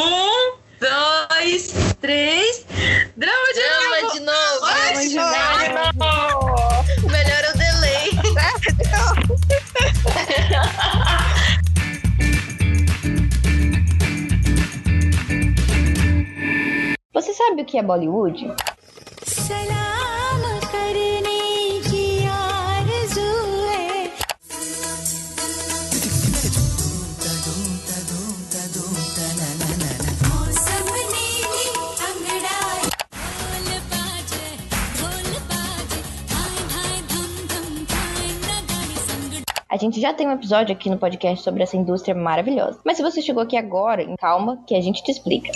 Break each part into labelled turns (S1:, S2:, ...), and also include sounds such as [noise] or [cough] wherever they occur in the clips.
S1: Um, dois, três. Drama de
S2: Drama
S1: novo!
S2: de novo.
S1: Drama de
S2: novo. Melhor é o delay.
S3: Você sabe o que é Bollywood? Gente já tem um episódio aqui no podcast sobre essa indústria maravilhosa. Mas se você chegou aqui agora, calma que a gente te explica.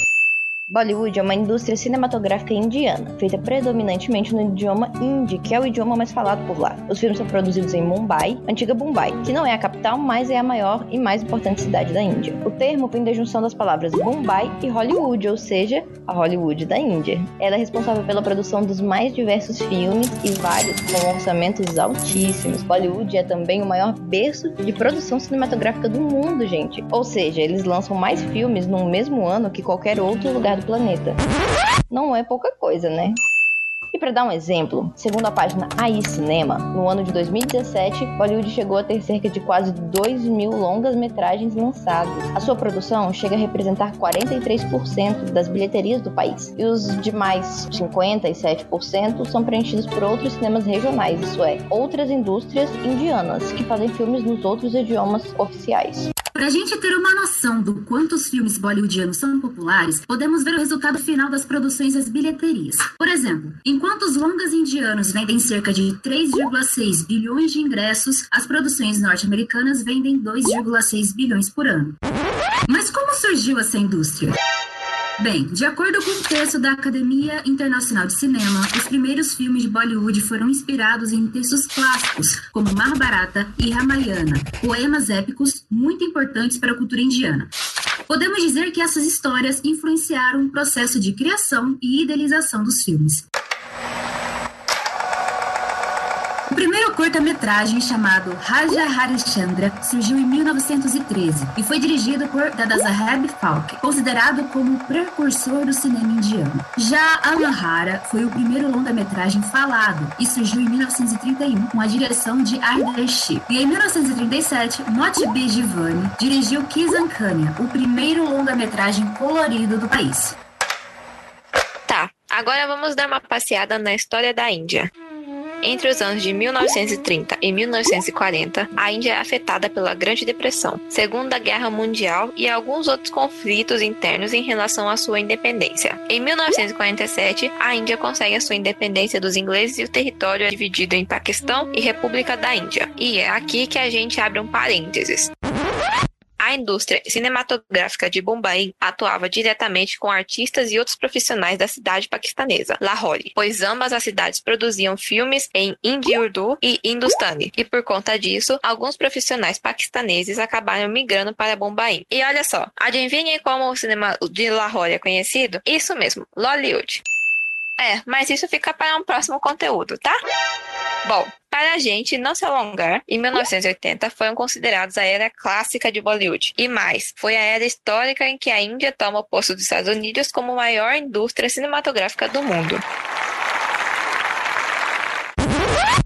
S3: Bollywood é uma indústria cinematográfica indiana, feita predominantemente no idioma hindi, que é o idioma mais falado por lá. Os filmes são produzidos em Mumbai, antiga Mumbai, que não é a capital, mas é a maior e mais importante cidade da Índia. O termo vem da junção das palavras Mumbai e Hollywood, ou seja, a Hollywood da Índia. Ela é responsável pela produção dos mais diversos filmes e vários com orçamentos altíssimos. Bollywood é também o maior berço de produção cinematográfica do mundo, gente. Ou seja, eles lançam mais filmes no mesmo ano que qualquer outro lugar do planeta. Não é pouca coisa, né? E para dar um exemplo, segundo a página AI Cinema, no ano de 2017, Bollywood chegou a ter cerca de quase 2 mil longas-metragens lançadas. A sua produção chega a representar 43% das bilheterias do país, e os demais 57% são preenchidos por outros cinemas regionais, isso é, outras indústrias indianas que fazem filmes nos outros idiomas oficiais.
S4: Para a gente ter uma noção do quanto os filmes bollywoodianos são populares, podemos ver o resultado final das produções e as bilheterias. Por exemplo, enquanto os longas indianos vendem cerca de 3,6 bilhões de ingressos, as produções norte-americanas vendem 2,6 bilhões por ano. Mas como surgiu essa indústria? Bem, de acordo com o texto da Academia Internacional de Cinema, os primeiros filmes de Bollywood foram inspirados em textos clássicos, como Mahabharata e Ramayana, poemas épicos muito importantes para a cultura indiana. Podemos dizer que essas histórias influenciaram o processo de criação e idealização dos filmes. O primeiro curta-metragem, chamado Raja Harishchandra, surgiu em 1913 e foi dirigido por Dadasaheb Phalke, considerado como o precursor do cinema indiano. Já Amahara foi o primeiro longa-metragem falado e surgiu em 1931 com a direção de Ardeshi. E em 1937, Motib Jivani dirigiu Kisankanya, o primeiro longa-metragem colorido do país.
S2: Tá, agora vamos dar uma passeada na história da Índia. Entre os anos de 1930 e 1940, a Índia é afetada pela Grande Depressão, Segunda Guerra Mundial e alguns outros conflitos internos em relação à sua independência. Em 1947, a Índia consegue a sua independência dos ingleses e o território é dividido em Paquistão e República da Índia. E é aqui que a gente abre um parênteses. A indústria cinematográfica de Bombay atuava diretamente com artistas e outros profissionais da cidade paquistanesa, Lahore, pois ambas as cidades produziam filmes em hindi urdu e hindustani, e por conta disso, alguns profissionais paquistaneses acabaram migrando para Bombay. E olha só, adivinhem como o cinema de Lahore é conhecido? Isso mesmo, Lollywood. É, mas isso fica para um próximo conteúdo, tá? Bom, para a gente não se alongar, em 1980 foram considerados a era clássica de Bollywood. E mais, foi a era histórica em que a Índia toma o posto dos Estados Unidos como maior indústria cinematográfica do mundo.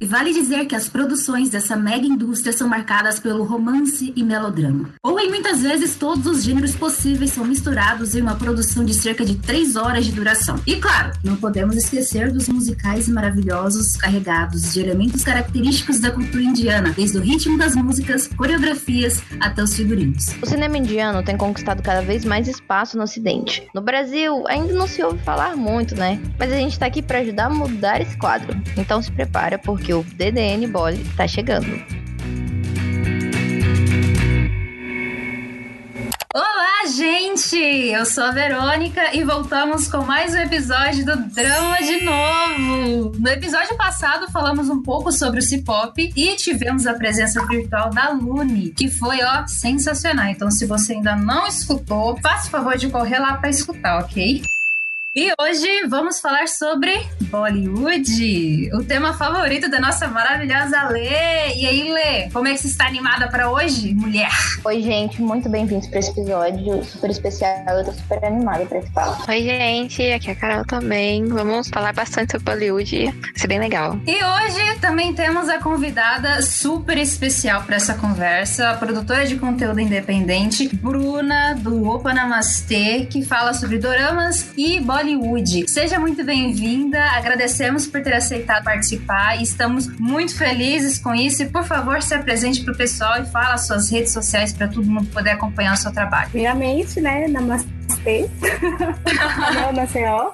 S4: E vale dizer que as produções dessa mega indústria são marcadas pelo romance e melodrama. Ou em muitas vezes todos os gêneros possíveis são misturados em uma produção de cerca de 3 horas de duração. E claro, não podemos esquecer dos musicais maravilhosos carregados de elementos característicos da cultura indiana, desde o ritmo das músicas, coreografias até os figurinos.
S3: O cinema indiano tem conquistado cada vez mais espaço no ocidente. No Brasil, ainda não se ouve falar muito, né? Mas a gente tá aqui para ajudar a mudar esse quadro. Então se prepara porque o DDN Bolly tá chegando.
S5: Olá, gente! Eu sou a Verônica e voltamos com mais um episódio do Drama de Novo. No episódio passado falamos um pouco sobre o C-pop e tivemos a presença virtual da Lune, que foi, ó, sensacional. Então, se você ainda não escutou, faça o favor de correr lá para escutar, ok? E hoje vamos falar sobre Bollywood, o tema favorito da nossa maravilhosa Lê. E aí, Lê, como é que você está animada para hoje, mulher?
S3: Oi, gente, muito bem-vindos para esse episódio super especial. Eu tô super animada pra esse papo.
S2: Oi, gente, aqui é a Carol também. Vamos falar bastante sobre Bollywood. Vai ser bem legal.
S5: E hoje também temos a convidada super especial para essa conversa, a produtora de conteúdo independente, Bruna, do Opa Namastê, que fala sobre doramas e Bollywood. Seja muito bem-vinda, agradecemos por ter aceitado participar e estamos muito felizes com isso. E por favor, se apresente para o pessoal e fala as suas redes sociais para todo mundo poder acompanhar o seu trabalho.
S6: Primeiramente, né, namastê. [laughs] Meu Maceió.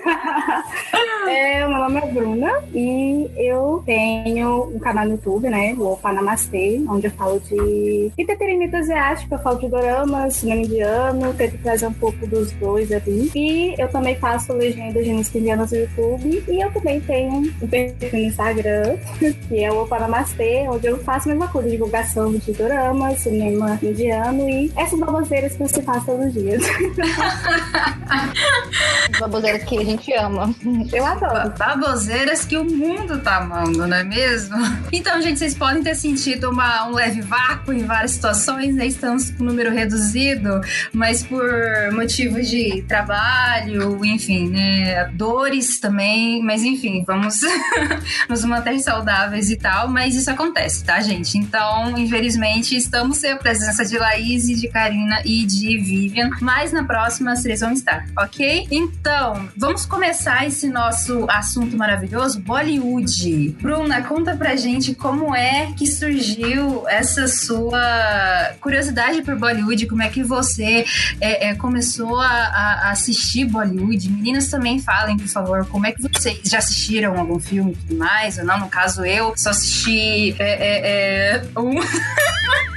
S6: É, meu nome é Bruna e eu tenho um canal no YouTube, né, o Opa Namastê, onde eu falo de entretenimento asiático, eu falo de doramas, cinema indiano, tento trazer um pouco dos dois ali. E eu também faço legendas de música indiana no YouTube e eu também tenho um perfil no Instagram, [laughs] que é o Opa Namastê, onde eu faço a mesma coisa, divulgação de doramas, cinema indiano e essas baboseiras que você faz todos os dias. [laughs] [laughs]
S3: Baboseiras que a gente ama.
S6: Eu adoro.
S5: Baboseiras que o mundo tá amando, não é mesmo? Então, gente, vocês podem ter sentido uma, um leve vácuo em várias situações, né? Estamos com número reduzido, mas por motivos de trabalho, enfim, né? Dores também, mas enfim, vamos [laughs] nos manter saudáveis e tal, mas isso acontece, tá, gente? Então, infelizmente, estamos sem a presença de Laís, de Karina e de Vivian, mas na próxima vocês vão estar, ok? Então, vamos começar esse nosso assunto maravilhoso, Bollywood. Bruna, conta pra gente como é que surgiu essa sua curiosidade por Bollywood, como é que você é, é, começou a, a assistir Bollywood. Meninas também falem, por favor, como é que vocês já assistiram algum filme e tudo mais, ou não? No caso, eu só assisti é, é, é, um... [laughs]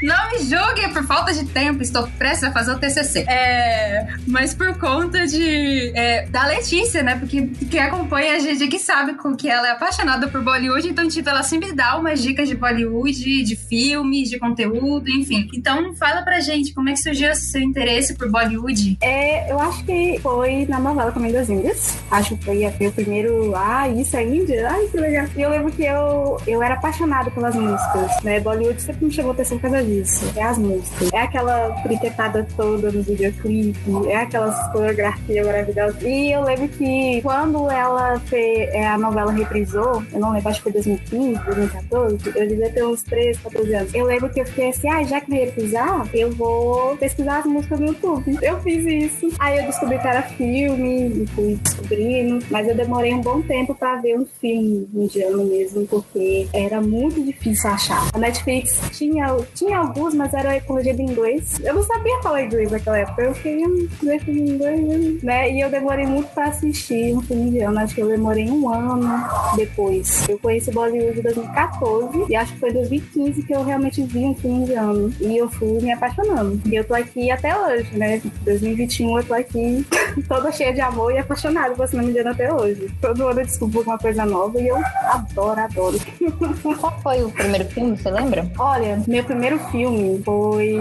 S5: Não me julguem por falta de tempo, estou prestes a fazer o TCC. É, mas por conta de é, da Letícia, né? Porque quem acompanha a gente aqui sabe com que ela é apaixonada por Bollywood, então tipo ela sempre dá umas dicas de Bollywood, de filmes, de conteúdo, enfim. Então fala pra gente como é que surgiu esse seu interesse por Bollywood.
S6: É, eu acho que foi na novela Caminho das Índias. Acho que foi foi o primeiro. Ah, isso é Índia? Ai, que legal. E eu lembro que eu, eu era apaixonada pelas músicas, né? Bollywood sempre me chamou atenção por causa disso. É as músicas. É aquela friquetada toda nos videoclipes, é aquelas coreografias maravilhosas. E eu lembro que quando ela fez é, a novela reprisou, eu não lembro, acho que foi 2015, 2014, eu devia ter uns 13, 14 anos. Eu lembro que eu fiquei assim, ah, já que vai reprisar, eu vou pesquisar as músicas no YouTube. [laughs] Eu fiz isso. Aí eu descobri que era filme, e fui descobrindo, mas eu demorei um bom tempo pra ver um filme indiano mesmo, porque era muito difícil achar. A Netflix tinha, tinha alguns, mas era com legenda em inglês. Eu não sabia falar inglês naquela época, eu queria ver filme em inglês, né? E eu demorei muito pra assistir um filme indiano, acho que eu demorei um ano depois. Eu conheci Bollywood em 2014 e acho que foi em 2015 que eu realmente vi um filme indiano. E eu fui me apaixonando. E eu tô aqui até hoje, né? 2021 eu tô aqui [laughs] toda cheia de amor e apaixonada por cinema indiano até hoje. Todo ano eu descubro uma coisa nova e eu adoro, adoro. [laughs]
S3: Qual foi o primeiro filme, você lembra?
S6: Olha, meu primeiro filme foi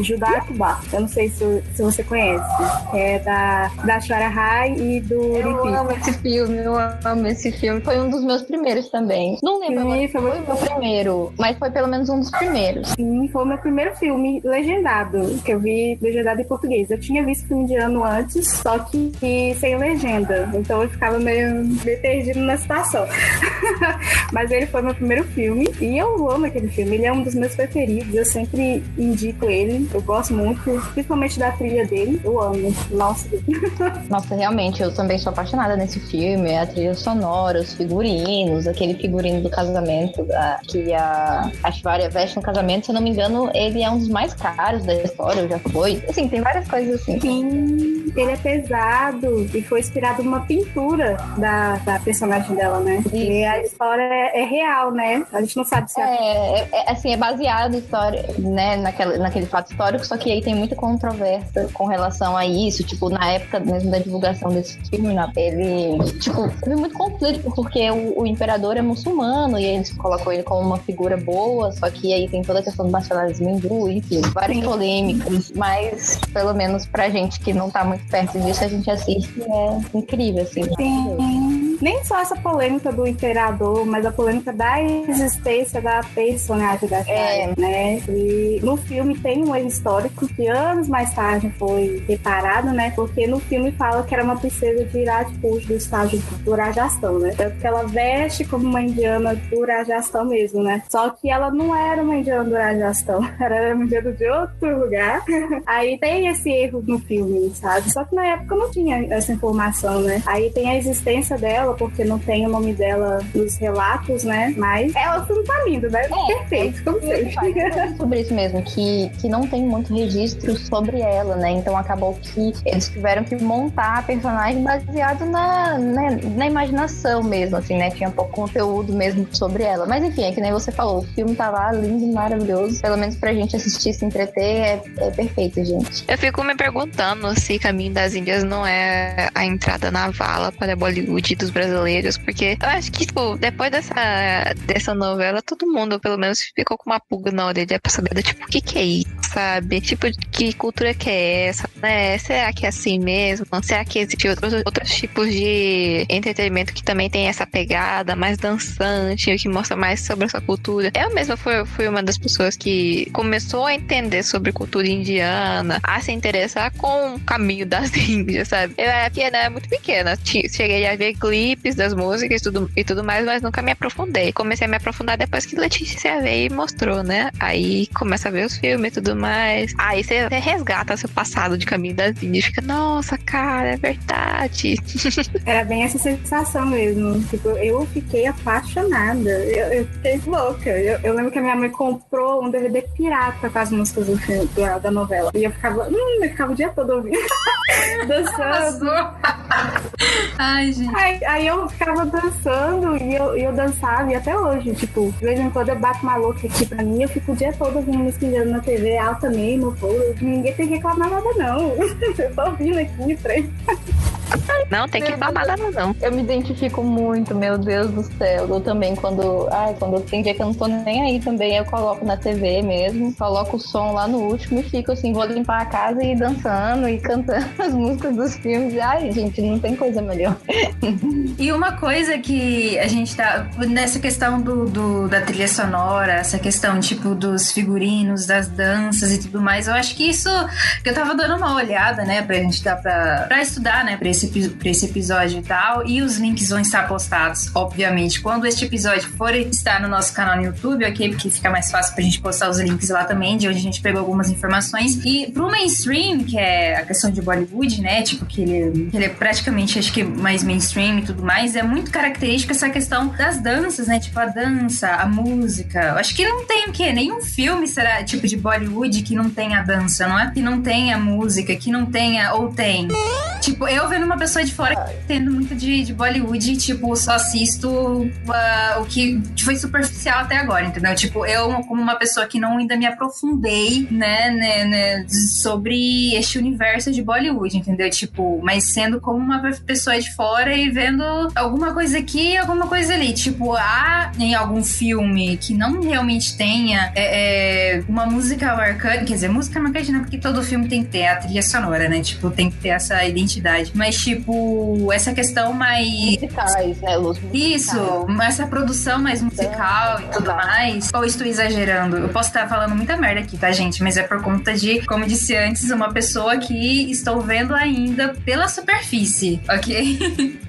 S6: Judá Akbar. Eu não sei se, se você conhece. É da, da Shwara Rai e do
S3: Eu amo esse filme, eu amo esse filme. Foi um dos meus primeiros também. Não lembro
S6: Sim, foi
S3: foi o meu primeiro, mas foi pelo menos um dos primeiros.
S6: Sim, foi o meu primeiro filme legendado, que eu vi legendado em português. Eu tinha visto filme de ano antes, só que, que sem legenda. Então eu ficava meio, meio perdido na situação. [laughs] Mas ele foi meu primeiro filme e eu amo aquele filme. Ele é um dos meus preferidos. Eu sempre indico ele. Eu gosto muito, principalmente da trilha dele. Eu amo. Nossa, [laughs]
S3: Nossa, realmente, eu também sou apaixonada nesse filme. A trilha sonora, os figurinos, aquele figurino do casamento da, que a, a Shvarya veste no casamento. Se eu não me engano, ele é um dos mais caros da história, já foi. Assim, tem várias coisas assim.
S6: Sim, ele é pesado e foi inspirado numa pintura da, da personagem dela, né? E a história é, é real, né? A gente não sabe se é.
S3: É, é, assim, é baseado em história, né, naquela, naquele fato histórico, só que aí tem muita controvérsia com relação a isso. Tipo, na época mesmo da divulgação desse filme, né, ele, tipo, teve muito conflito, porque o, o imperador é muçulmano e eles colocam ele como uma figura boa, só que aí tem toda a questão do nacionalismo hindu, enfim, várias polêmicas, mas pelo menos pra gente que não tá muito perto disso, a gente assiste e é incrível, assim.
S6: Sim. Nem só essa polêmica do imperador, mas a polêmica da existência da personagem da Shire, né? E no filme tem um erro histórico que anos mais tarde foi reparado, né? Porque no filme fala que era uma princesa de Rajput do estágio do Rajastão, né? Tanto que ela veste como uma indiana do Rajastão mesmo, né? Só que ela não era uma indiana do Rajastão, [laughs] era uma indiana de outro lugar. [laughs] Aí tem esse erro no filme, sabe? Só que na época não tinha essa informação, né? Aí tem a existência dela, porque não tem o nome dela nos relatos, né? Mas ela não tá lindo, né? Perfeito, como sempre. [laughs]
S3: sobre isso mesmo, que, que não tem muito registro sobre ela, né? Então acabou que eles tiveram que montar a personagem baseado na, na, na imaginação mesmo, assim, né? Tinha pouco conteúdo mesmo sobre ela. Mas enfim, é que nem você falou, o filme tá lá lindo e maravilhoso. Pelo menos pra gente assistir, se entreter, é, é perfeito, gente.
S2: Eu fico me perguntando se Caminho das Índias não é a entrada na vala para Bollywood dos brasileiros, porque eu acho que, tipo, depois dessa, dessa novela, todo mundo, pelo menos, ficou com uma pulga na orelha pra saber, tipo, o que que é isso, sabe? Tipo, que cultura que é essa, né? Será que é assim mesmo? Será que existem outros, outros tipos de entretenimento que também tem essa pegada mais dançante, que mostra mais sobre essa cultura? Eu mesma fui, fui uma das pessoas que começou a entender sobre cultura indiana, a se interessar com o caminho das [laughs] Índias, sabe? Eu era pequena, era muito pequena. Cheguei a ver clipes das músicas e tudo, e tudo mais, mas nunca me aprofundei. Comecei a me aprofundar depois que Letícia veio e mostrou, né? Aí começa a ver os filmes e tudo mais. Aí você resgata seu passado de caminho das Índias e fica, nossa, cara, é verdade. [laughs]
S6: Era bem essa sensação mesmo. Tipo, eu fiquei apaixonada. Eu, eu fiquei louca. Eu, eu lembro que a minha mãe comprou um DVD pirata com as músicas do filme, da, da novela. E eu ficava, hum, eu ficava o dia todo ouvindo. [laughs] dançando.
S5: Ai, gente.
S6: Aí, aí eu ficava dançando e eu, e eu dançava, e até hoje, tipo, de vez em quando eu bato uma louca aqui pra mim, eu fico o dia todo ouvindo música na TV, alta mesmo, pô, ninguém tem que reclamar nada, não. [laughs] eu tô ouvindo aqui, trem.
S2: Não, tem que falar nada, não.
S3: Eu me identifico muito, meu Deus do céu. Eu também, quando. Ai, quando tem dia que eu não tô nem aí também, eu coloco na TV mesmo, coloco o som lá no último e fico assim, vou limpar a casa e dançando e cantando [laughs] as músicas dos filmes. Ai, gente, não tem coisa melhor. [laughs]
S5: E uma coisa que a gente tá. Nessa questão do, do- da trilha sonora, essa questão, tipo, dos figurinos, das danças e tudo mais, eu acho que isso. Que eu tava dando uma olhada, né, pra gente dar pra, pra estudar, né, pra esse, pra esse episódio e tal. E os links vão estar postados, obviamente, quando este episódio for estar no nosso canal no YouTube, ok? Porque fica mais fácil pra gente postar os links lá também, de onde a gente pegou algumas informações. E pro mainstream, que é a questão de Bollywood, né, tipo, que ele, que ele é praticamente, acho que mais mainstream e tudo mais, é muito característica essa questão das danças, né? Tipo, a dança, a música. Acho que não tem o quê? Nenhum filme será tipo de Bollywood que não tenha dança, não é? Que não tenha música, que não tenha. Ou tem. Tipo, eu vendo uma pessoa de fora tendo muito de, de Bollywood, tipo, só assisto ah, o que foi superficial até agora, entendeu? Tipo, eu, como uma pessoa que não ainda me aprofundei, né, né, né, sobre este universo de Bollywood, entendeu? Tipo, mas sendo como uma pessoa de fora e vendo alguma coisa aqui alguma coisa ali. Tipo, há em algum filme que não realmente tenha é, é, uma música marcante, quer dizer, música marcante não, porque todo filme tem que ter a trilha sonora, né? Tipo, tem que ter essa identidade. Mas, tipo, essa questão mais
S3: Musicais, né, Luz?
S5: isso, essa produção mais musical e tudo mais. Ou estou exagerando? Eu posso estar falando muita merda aqui, tá, gente? Mas é por conta de, como disse antes, uma pessoa que estou vendo ainda pela superfície, ok? [laughs]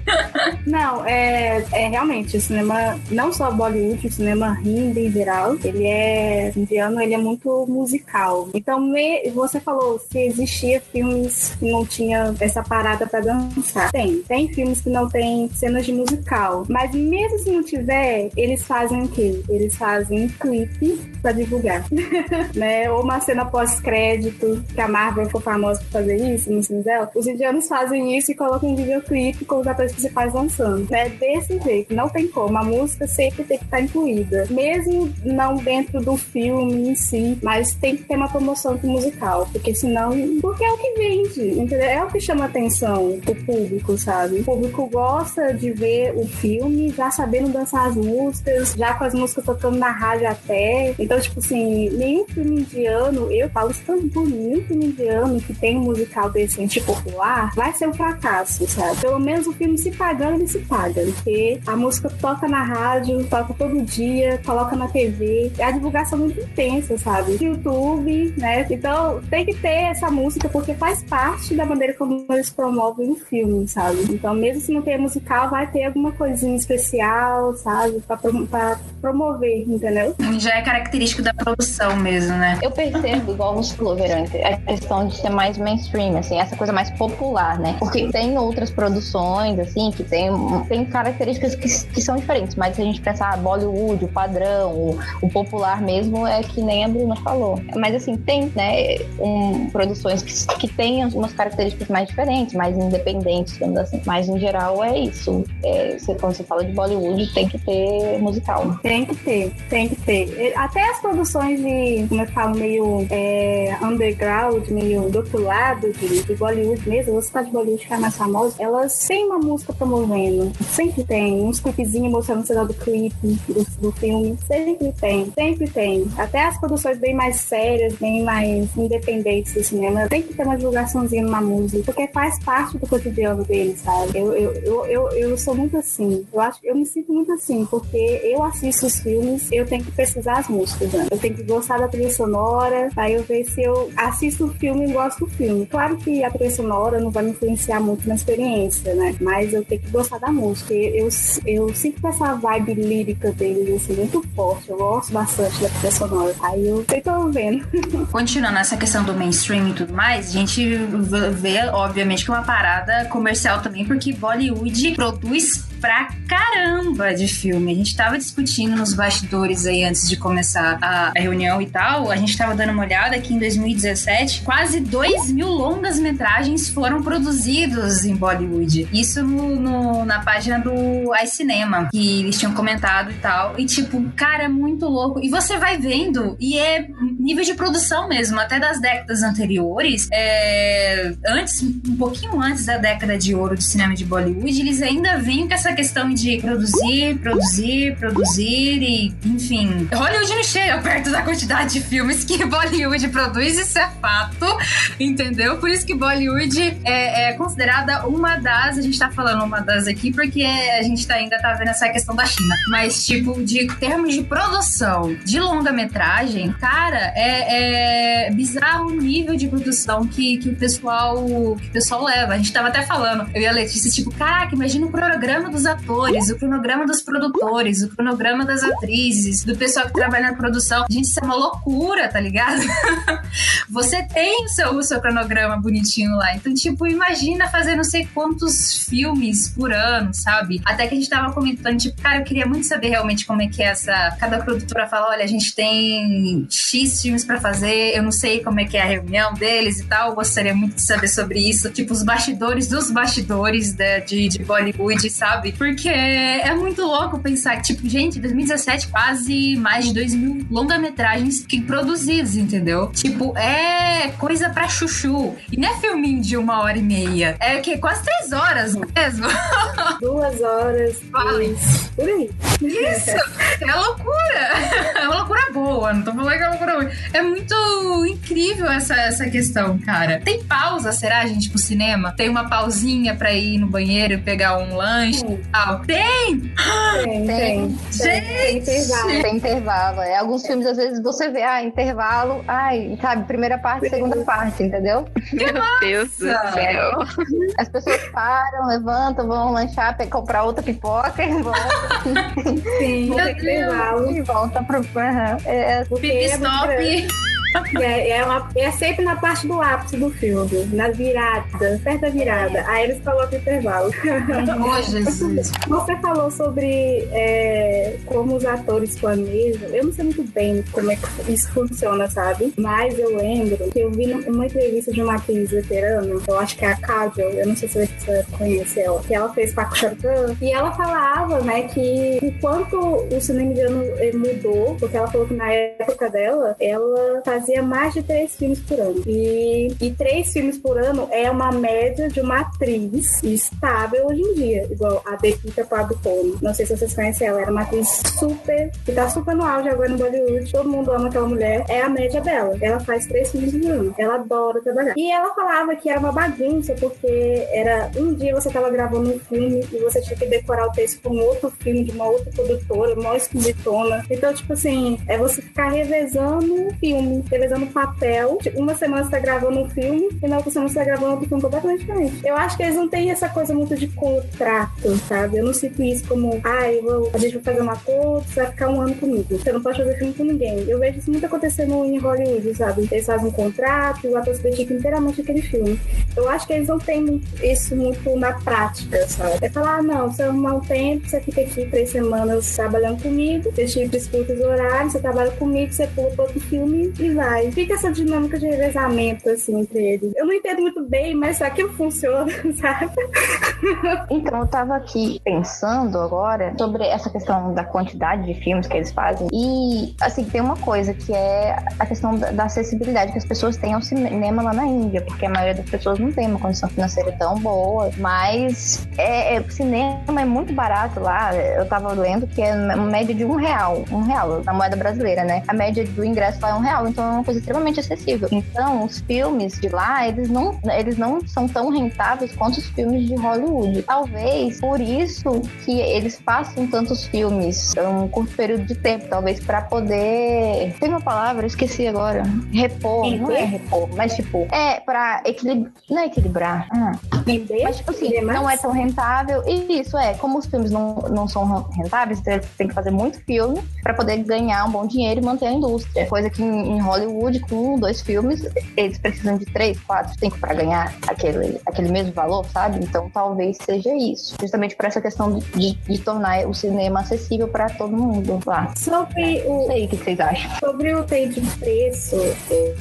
S6: Não, é, é realmente o cinema, não só Bollywood, o cinema hindi em geral, ele é indiano, ele é muito musical. Então, me- você falou se existia filmes que não tinha essa parada pra dançar. Tem, tem filmes que não tem cenas de musical, mas mesmo se não tiver, eles fazem o quê? Eles fazem clipe pra divulgar, [laughs] né? Ou uma cena pós-crédito, que a Marvel ficou famosa por fazer isso filmes dela. Os indianos fazem isso e colocam um videoclipe com os atores principais dançando, né? Desse jeito, não tem como. A música sempre tem que estar incluída, mesmo não dentro do filme em si, mas tem que ter uma promoção musical, porque senão, porque é o que vende, entendeu? É o que chama atenção. o público, sabe? O público gosta de ver o filme já sabendo dançar as músicas, já com as músicas tocando na rádio até. Então, tipo assim, nenhum filme indiano, eu falo isso mim, nenhum filme indiano que tem um musical decente popular vai ser um fracasso, sabe? Pelo menos o filme se pagando, ele se paga. Porque a música toca na rádio, toca todo dia, coloca na TV. É a divulgação muito intensa, sabe? YouTube, né? Então tem que ter essa música porque faz parte da maneira como eles promovem o filme, sabe? Então, mesmo se não tem musical, vai ter alguma coisinha especial, sabe? Pra, prom- pra promover, entendeu?
S5: Já é característico da produção mesmo, né?
S3: Eu percebo, igual você falou, Verônica, a questão de ser mais mainstream, assim, essa coisa mais popular, né? Porque tem outras produções, assim, que tem, tem características que, que são diferentes, mas se a gente pensar Bollywood, o padrão, o, o popular mesmo, é que nem a Bruna falou. Mas, assim, tem, né, um, produções que, que têm umas características mais diferentes, mais independentes, assim. Mas, em geral, é isso. É, você- quando você fala de Bollywood, tem que ter musical.
S6: Tem que ter, tem que ter. Até as produções de, como eu falo, meio é, underground, meio do outro lado de, de Bollywood mesmo, vou citar de Bollywood que é mais famosa, elas têm uma música Sempre tem. Uns clipezinhos mostrando o cenário do clipe, do, do filme. Sempre tem, sempre tem. Até as produções bem mais sérias, bem mais independentes do cinema, tem que ter uma divulgaçãozinha numa música, porque faz parte do cotidiano deles, sabe? Eu, eu, eu, eu, eu sou muito assim. Eu acho eu me sinto muito assim, porque eu assisto os filmes, eu tenho que pesquisar as músicas, né? Eu tenho que gostar da trilha sonora, aí eu ver se eu assisto o filme e gosto do filme. Claro que a trilha sonora não vai me influenciar muito na experiência, né? Mas eu tenho que gostar da música. Eu, eu sinto essa vibe lírica deles, assim, muito forte. Eu gosto bastante da trilha sonora. Aí eu sei tô vendo. [laughs]
S5: Continuando essa questão do mainstream e tudo mais, a gente vê, obviamente, que é uma parada comercial também, porque Bollywood produz pra caramba de filme. A gente tava discutindo nos bastidores aí antes de começar a, a reunião e tal. A gente tava dando uma olhada que em 2017, quase 2 mil longas metragens foram produzidos em Bollywood. Isso no, no- na página do iCinema, que eles tinham comentado e tal. E tipo, cara, é muito louco. E você vai vendo, e é nível de produção mesmo, até das décadas anteriores. é, antes, um pouquinho antes da década de ouro do cinema de Bollywood, eles ainda vinham com essa questão de produzir, produzir, produzir e, enfim. Hollywood não chega perto da quantidade de filmes que Bollywood produz, isso é fato, entendeu? Por isso que Bollywood é, é considerada uma das, a gente tá falando uma aqui, porque a gente tá, ainda tá vendo essa questão da China. Mas, tipo, de termos de produção de longa-metragem, cara, é, é bizarro o nível de produção que, que, o pessoal, que o pessoal leva. A gente tava até falando, eu e a Letícia, tipo, caraca, imagina o cronograma dos atores, o cronograma dos produtores, o cronograma das atrizes, do pessoal que trabalha na produção. Gente, isso é uma loucura, tá ligado? [laughs] Você tem o seu, o seu cronograma bonitinho lá. Então, tipo, imagina fazer não sei quantos filmes por ano, sabe? Até que a gente tava comentando, tipo, cara, eu queria muito saber realmente como é que é essa. Cada produtora fala: olha, a gente tem X filmes pra fazer, eu não sei como é que é a reunião deles e tal. Eu gostaria muito de saber sobre isso. Tipo, os bastidores dos bastidores da- de, de Bollywood, sabe? Porque é muito louco pensar que, tipo, gente, 2017, quase mais de 2 mil longa-metragens que produzidos, entendeu? Tipo, é coisa pra chuchu. E não é filminho de uma hora e meia. É que quase três horas mesmo. [laughs]
S6: Duas horas, três, por aí.
S5: Isso! É loucura! É boa, não tô falando que é uma loucura ruim. É muito incrível essa, essa questão, cara. Tem pausa, será, gente, pro cinema? Tem uma pausinha pra ir no banheiro e pegar um lanche e tal? Tem!
S6: Tem, tem.
S5: Gente!
S6: Tem intervalo.
S3: Tem intervalo. É. Alguns filmes, às vezes, você vê, ah, intervalo, ai, sabe, primeira parte, segunda parte, entendeu?
S2: Meu Deus do céu.
S3: As pessoas param, levantam, vão lanchar, comprar outra pipoca e voltam.
S6: Sim,
S5: Meu
S6: tem intervalo.
S3: e volta pro. Aham. É,
S6: é muito grande.
S5: stop.
S6: É, é, uma- é sempre na parte do ápice do filme, na virada, perto da virada. Aí eles colocam intervalo.
S5: Oh, Jesus.
S6: Você falou sobre é, como os atores planejam. Eu não sei muito bem como é que isso funciona, sabe? Mas eu lembro que eu vi numa entrevista de uma atriz veterana, eu acho que é a Kajol, eu não sei se você conhece ela, que ela fez Paco Sharukan, e ela falava, né, que enquanto o cinema indiano mudou, porque ela falou que na época dela, ela fazia fazia mais de três filmes por ano. E, e três filmes por ano é uma média de uma atriz estável hoje em dia, igual a Dekita Padukone. Não sei se vocês conhecem ela, era uma atriz super, que tá super no auge agora no Bollywood, todo mundo ama aquela mulher, é a média dela. Ela faz três filmes por ano, ela adora trabalhar. E ela falava que era uma bagunça, porque era um dia você tava gravando um filme e você tinha que decorar o texto um outro filme de uma outra produtora, uma esquisitona. Então, tipo assim, é você ficar revezando um filme, revezando papel. Uma semana você tá gravando um filme e na outra semana você tá gravando outro filme completamente diferente. Eu acho que eles não têm essa coisa muito de contrato, sabe? Eu não sinto isso como, ah, eu vou, a gente vai fazer um acordo, você vai ficar um ano comigo. Você não pode fazer filme com ninguém. Eu vejo isso muito acontecendo em Hollywood, sabe? Eles fazem um contrato o ator se dedica inteiramente àquele filme. Eu acho que eles não têm isso muito na prática, sabe? É falar, ah, não, você arrumar um tempo, você fica aqui três semanas trabalhando comigo, você disputa os horários, você trabalha comigo, você pula outro filme e vai. Fica essa dinâmica de revezamento, assim, entre eles. Eu não entendo muito bem, mas aquilo funciona, [laughs] sabe?
S3: Então, eu tava aqui pensando agora sobre essa questão da quantidade de filmes que eles fazem. E, assim, tem uma coisa que é a questão da da acessibilidade que as pessoas têm ao cinema lá na Índia, porque a maioria das pessoas não tem uma condição financeira tão boa. Mas é, é- o cinema é muito barato lá. Eu tava lendo que é uma média de um real. Um real, na moeda brasileira, né? A média do ingresso lá é um real, então é uma coisa extremamente acessível. Então, os filmes de lá, eles não, eles não são tão rentáveis quanto os filmes de Hollywood. Talvez por isso que eles façam tantos filmes em um curto período de tempo, talvez para poder. Tem uma palavra, eu esqueci agora. Repor, não é repor, mas tipo, é pra equilibrar. Não é equilibrar. hum.
S6: Vender?
S3: Mas, tipo assim, não é tão rentável. E isso é, como os filmes não, não são rentáveis, então eles têm que fazer muito filme para poder ganhar um bom dinheiro e manter a indústria. Coisa que em, em Hollywood, com um, dois filmes, eles precisam de três, quatro, cinco para ganhar aquele, aquele mesmo valor, sabe? Então talvez seja isso. Justamente por essa questão de, de, tornar o cinema acessível para todo mundo lá.
S6: Sobre o,
S3: Não sei o que vocês acham.
S6: Sobre o tempo de preço,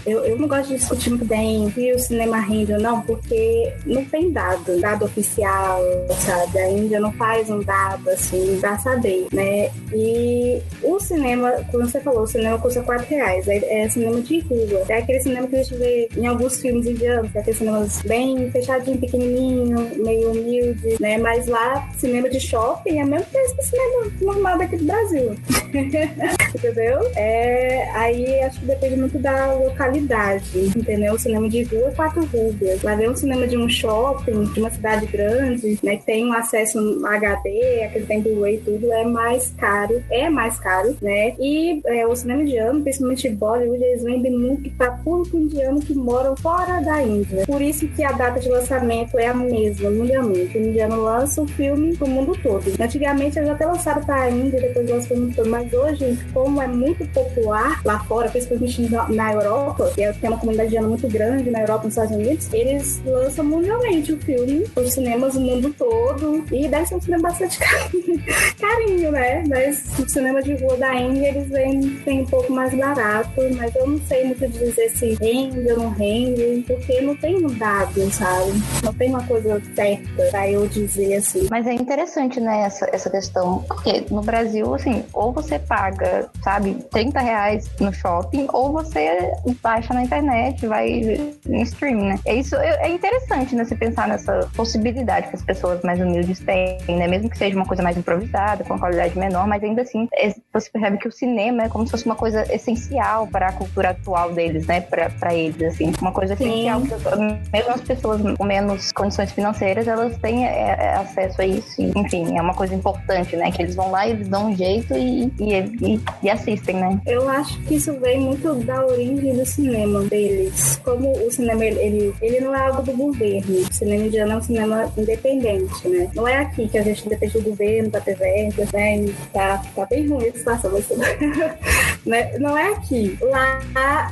S6: eu, eu não gosto de discutir muito bem se o cinema rende ou não, porque não tem dado, dado oficial, sabe? A Índia não faz um dado assim pra saber, né? E o cinema, como você falou, o cinema custa 4 reais, é, é cinema de rua. É aquele cinema que a gente vê em alguns filmes indianos, é aqueles cinemas bem fechadinho, pequenininho, meio humilde, né? Mas lá, cinema de shopping é mesmo que o cinema normal daqui do Brasil. [laughs] entendeu? É, aí acho que depende muito da localidade, entendeu? O cinema de rua é quatro rubias. Lá vem um cinema de um shopping, de uma cidade grande, né? Que tem um acesso HD, aquele tem Blu-ray e tudo, é mais caro, é mais caro, né? E é, o cinema indiano, principalmente Bollywood, eles vendem muito para público indiano que moram fora da Índia. Por isso que a data de lançamento é a mesma, mundialmente. O indiano lança o filme pro mundo todo. Antigamente eles até lançaram para a Índia, depois lançaram pro mundo todo, mas hoje, como é muito popular lá fora, principalmente na, Europa, que é- tem uma comunidade indiana muito grande na Europa e nos Estados Unidos, eles lançam mundialmente o filme os cinemas do mundo todo e deve ser um cinema bastante [laughs] carinho, né? Mas o cinema de rua da Índia eles vendem um pouco mais barato, mas eu não sei muito dizer se rende ou não rende, porque não tem um dado, sabe? Não tem uma coisa certa pra eu dizer assim.
S3: Mas é interessante, né, essa, essa questão. Porque no Brasil, assim, ou você paga, sabe, 30 reais no shopping, ou você baixa na internet, vai em streaming, né? É isso é é interessante, né, você pensar nessa possibilidade que as pessoas mais humildes têm, né? Mesmo que seja uma coisa mais improvisada, com uma qualidade menor, mas ainda assim, é- você percebe que o cinema é como se fosse uma coisa essencial para a cultura atual deles, né? Pra eles, assim. Uma coisa
S6: Sim.
S3: essencial que mesmo as pessoas com menos condições financeiras, elas têm é, acesso a isso. Enfim, é uma coisa importante, né? Que eles vão lá e eles dão um jeito e, e, e- e assistem, né?
S6: Eu acho que isso vem muito da origem do cinema deles. Como o cinema, ele, ele, não é algo do governo. O cinema indiano é um cinema independente, né? Não é aqui que a gente depende do governo ter verbas, né? E Tá, tá bem ruim a situação, mas. [laughs] né? Não é aqui. Lá,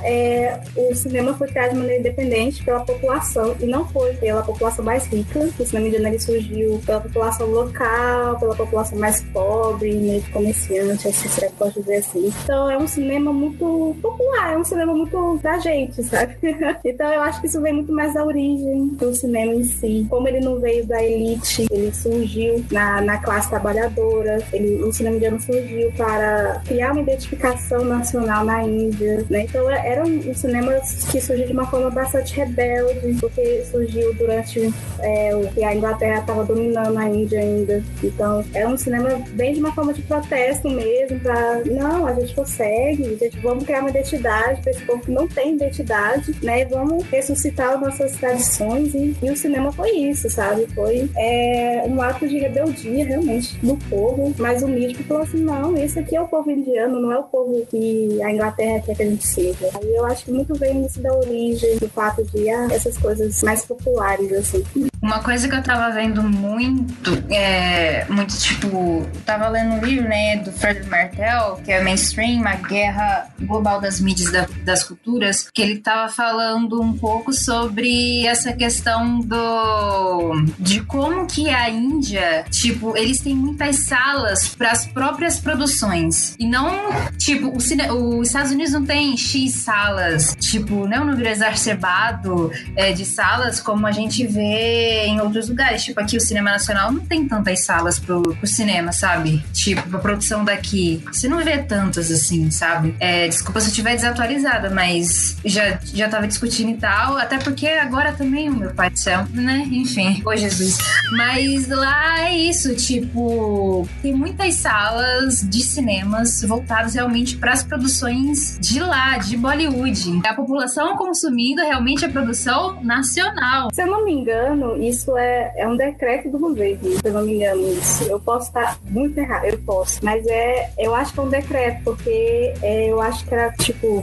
S6: é, o cinema foi criado de maneira independente pela população e não foi pela população mais rica. O cinema indiano surgiu pela população local, pela população mais pobre, meio que comerciante, assim, que pode dizer assim. Então é um cinema muito popular, é um cinema muito da gente, sabe? [laughs] então eu acho que isso vem muito mais da origem do cinema em si. Como ele não veio da elite, ele surgiu na, na classe trabalhadora, ele, o cinema indiano surgiu para criar uma identificação nacional na Índia, né? Então é- era um, cinema que surgiu de uma forma bastante rebelde, porque surgiu durante é, o que a Inglaterra estava dominando a Índia ainda. Então era um cinema bem de uma forma de protesto mesmo, pra não, a gente consegue, a gente, vamos criar uma identidade para esse povo que não tem identidade, né? Vamos ressuscitar as nossas tradições e, e o cinema foi isso, sabe? Foi é, um ato de rebeldia realmente do povo, mas o mídico falou assim, não, esse aqui é o povo indiano, não é o povo que a Inglaterra quer que a gente seja. Aí eu acho que muito vem isso da origem, do fato de ah, essas coisas mais populares, assim.
S5: Uma coisa que eu tava vendo muito, é, muito tipo, tava lendo um livro, né, do Frederick Martel, que é Mainstream, a Guerra Global das Mídias da- das Culturas, que ele tava falando um pouco sobre essa questão do de como que a Índia, tipo, eles têm muitas salas para as próprias produções. E não, tipo, o os Estados Unidos não tem X salas, tipo, não é um número exacerbado é, de salas como a gente vê em outros lugares. Tipo, aqui o Cinema Nacional não tem tantas salas pro, pro cinema, sabe? Tipo, pra produção daqui. Você não vê tantas assim, sabe? É, desculpa se eu estiver desatualizada, mas já, já tava discutindo e tal. Até porque agora também meu pai do céu, né? Enfim, ô Jesus. Mas lá é isso, tipo, tem muitas salas de cinemas voltadas realmente para as produções de lá, de Bollywood. A população consumindo realmente a produção nacional.
S6: Se eu não me engano, isso é, é um decreto do governo, se eu não me engano isso. Eu posso estar muito errado, eu posso. Mas é, eu acho que é um decreto, porque é, eu acho que era tipo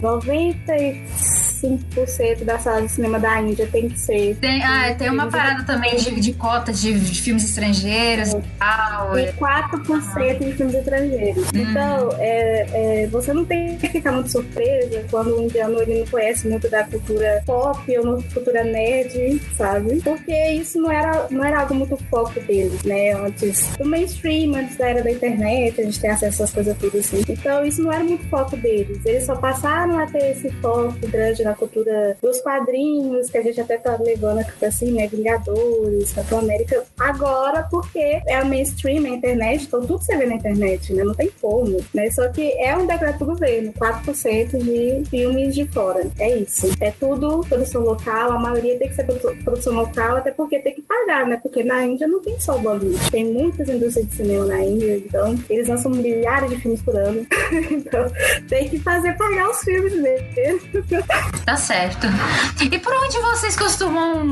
S6: 95% da sala de cinema da Índia tem que ser.
S5: Tem, ah, tem uma parada também de, de cota de, de filmes estrangeiros e tal.
S6: E 4% de filmes estrangeiros. Então, é, é, você não tem que ficar muito surpresa quando o indiano ele não conhece muito da cultura pop ou cultura nerd, sabe? Porque isso não era, não era algo muito foco deles, né? Antes do mainstream, antes da era da internet, a gente tem acesso essas coisas tudo assim. Então, isso não era muito foco deles. Eles só passaram a ter esse foco grande na cultura dos quadrinhos, que a gente até tá levando assim, né? Vingadores, Capitão América. Agora, porque é a mainstream, a internet, então tudo você vê na internet, né? Não tem como, né? Só que é um decreto do governo, 4% de filmes de fora. É isso. É tudo produção local, a maioria tem que ser produ- produção local, até porque tem que pagar, né? Porque na Índia não tem só Bollywood. Tem muitas indústrias de cinema na Índia, então eles lançam milhares de filmes por ano. [laughs] então tem que fazer pagar os filmes deles. [laughs]
S5: Tá certo. E por onde vocês costumam.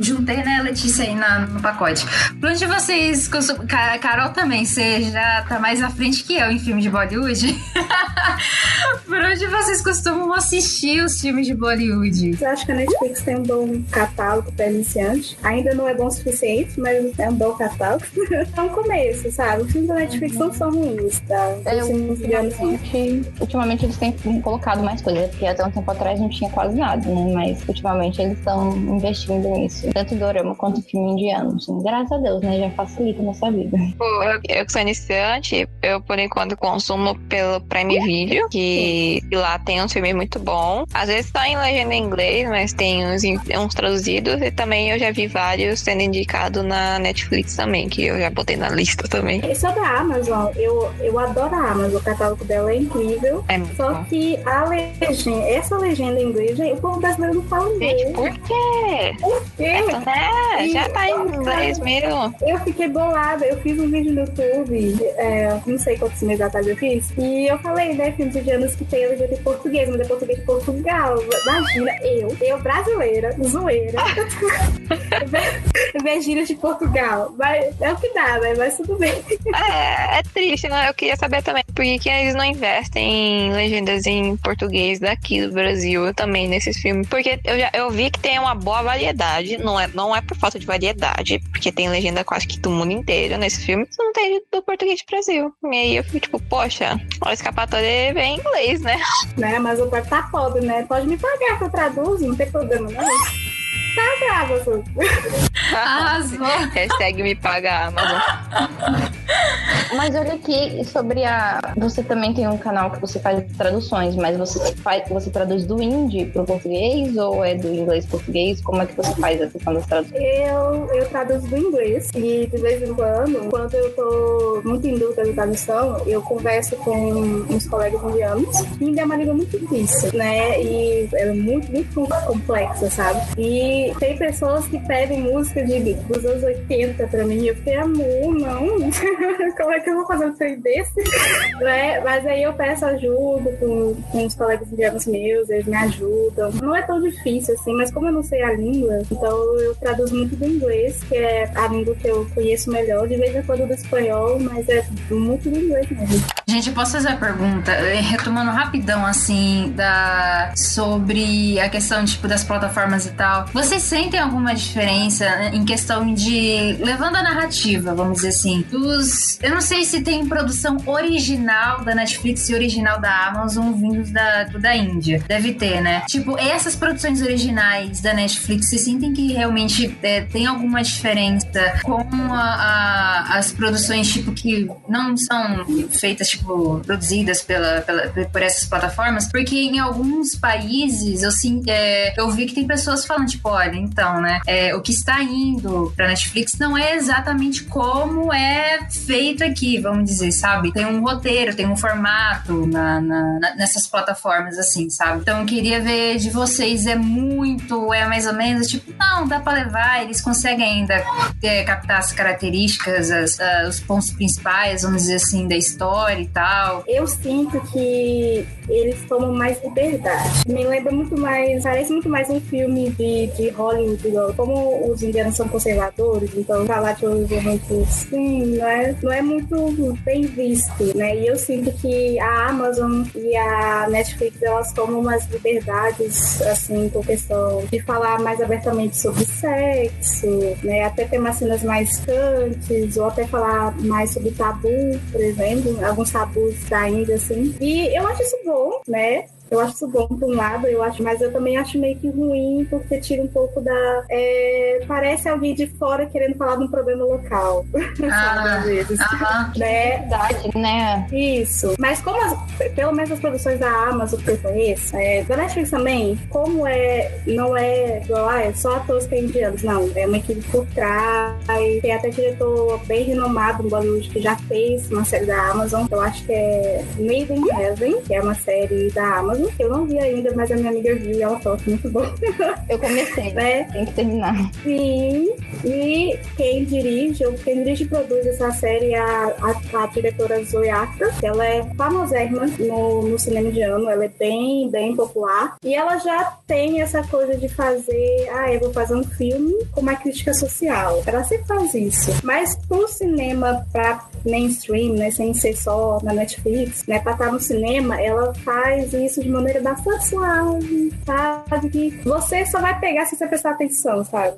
S5: Juntei, né, Letícia, aí na- no pacote. Por onde vocês costumam. Ca- Carol também, você já tá mais à frente que eu em filme de Bollywood. [laughs] por onde vocês costumam assistir os filmes de Bollywood?
S6: Eu acho que a Netflix tem um bom catálogo para iniciante. Ainda não é bom o suficiente, mas é um bom catálogo. [laughs] é um começo, sabe? Os filmes da Netflix não são ruins, tá?
S3: É,
S6: Os filmes indianos são.
S3: ultimamente, ultimamente eles têm colocado mais coisas, porque até um tempo atrás não tinha quase nada, né? Mas ultimamente eles estão investindo nisso. Tanto dorama quanto filme indiano. Assim, graças a Deus, né? Já facilita a nossa vida.
S2: Pô, eu, eu que sou iniciante, eu por enquanto consumo pelo Prime Video, que lá tem uns filmes muito bons. Às vezes tá em legenda em inglês, mas tem uns, uns traduzidos. E também eu já vi vários sendo indicados na Netflix também, que eu já botei na lista também.
S6: E sobre a Amazon, eu, eu adoro a Amazon, o catálogo dela é incrível.
S2: É muito
S6: Só
S2: bom.
S6: que a legenda, essa legenda em inglês, gente, o povo brasileiro não fala
S2: Gente,
S6: inglês.
S2: por quê?
S6: Por quê?
S2: É, já tá em inglês mesmo.
S6: Eu fiquei bolada, eu fiz um vídeo no YouTube, é, não sei quantos meses atrás eu fiz, e eu falei, né, filmes indianos que tem legenda em português, mas é português de Portugal. Imagina, eu, eu brasileira, zoeira, [laughs] ver de Portugal. Mas é o que dá, né? Mas tudo bem.
S2: É, é triste, né? Eu queria saber também por que, que eles não investem em legendas em português daqui do Brasil também nesses filmes. Porque eu já eu vi que tem uma boa variedade, não é, não é por falta de variedade, porque tem legenda quase que do mundo inteiro nesse filme, não tem do português do Brasil. E aí eu fico tipo, poxa, o escapatória vem em inglês, né?
S6: né? Mas o pai tá pobre, né? Pode me pagar que eu traduzo, não tem problema, não. Paga, Amazon.
S5: Arrasou. [laughs]
S2: Hashtag me paga Amazon.
S3: Mas olha aqui sobre a. Você também tem um canal que você faz traduções, mas você faz, você traduz do hindi pro português ou é do inglês pro português? Como é que você faz a questão das traduções?
S6: Eu, eu traduzo do inglês e de vez em quando, quando eu tô muito em dúvida de tradução, eu converso com uns colegas indianos. Hindi é uma língua muito difícil, né? E é muito, muito complexa, sabe? E tem pessoas que pedem música de, dos anos 80 pra mim. Eu fiquei, amor, não. [laughs] Como é que eu vou fazer um trem desse? né? Mas aí eu peço ajuda com, com os colegas indianos meus, eles me ajudam. Não é tão difícil assim, mas como eu não sei a língua, então eu traduzo muito do inglês, que é a língua que eu conheço melhor, de vez em quando do espanhol, mas é muito do inglês mesmo.
S5: Gente, eu posso fazer a pergunta, eh, retomando rapidão, assim, da sobre a questão, tipo, das plataformas e tal. Vocês sentem alguma diferença em questão de. levando a narrativa, vamos dizer assim, dos. Eu não sei se tem produção original da Netflix e original da Amazon vindos da, da Índia. Deve ter, né? Tipo, essas produções originais da Netflix, vocês sentem que realmente eh, tem alguma diferença com a- a- as produções, tipo, que não são feitas, tipo, produzidas pela, pela- por essas plataformas? Porque em alguns países eu, sim, é, eu vi que tem pessoas falando, tipo, olha, então, né, é, o que está indo pra Netflix não é exatamente como é feito aqui, vamos dizer, sabe? Tem um roteiro, tem um formato na, na- na- nessas plataformas, assim, sabe? Então eu queria ver de vocês, é muito, é mais ou menos, tipo, não, dá pra levar, eles conseguem ainda é, captar as características, as- ah, os pontos principais, vamos dizer assim, da história e
S6: Eu sinto que eles tomam mais liberdade. Me lembra muito mais, parece muito mais um filme de, de Hollywood, igual. como os indianos são conservadores, então falar de muito sim, não é, não é muito bem visto, né? E eu sinto que a Amazon e a Netflix elas tomam umas liberdades, assim, com questão de falar mais abertamente sobre sexo, né? Até ter umas cenas mais cantes, ou até falar mais sobre tabu, por exemplo, alguns tabus da Índia, assim. E eu acho isso bom, né? Eu acho isso bom por um lado, eu acho, mas eu também acho meio que ruim porque tira um pouco da. é, parece alguém de fora querendo falar de um problema local. [laughs] sabe,
S5: Ah,
S6: às vezes.
S5: Aham.
S6: Né?
S3: Verdade, né?
S6: Isso. Mas como as, pelo menos as produções da Amazon que eu conheço, é, da Netflix também, como é, não é igual, ah, é só atores que é indianos, não, é uma equipe por trás, tem até diretor bem renomado no Bollywood que já fez uma série da Amazon, eu acho que é Made in Heaven, que é uma série da Amazon, que eu não vi ainda, mas a minha amiga viu e ela falou que é muito bom, [laughs]
S3: Eu comecei,
S6: né?
S3: tem que terminar.
S6: Sim, e quem dirige, ou quem dirige e produz essa série é a, a, a diretora Zoe Acta, ela é famosérrima no, no cinema indiano, ela é bem, bem popular, e ela já tem essa coisa de fazer, ah, eu vou fazer um filme com uma crítica social, ela sempre faz isso, mas pro cinema, pra mainstream, né, sem ser só na Netflix, né, pra estar no cinema, ela faz isso de maneira bastante suave, sabe, que você só vai pegar se você prestar atenção, sabe?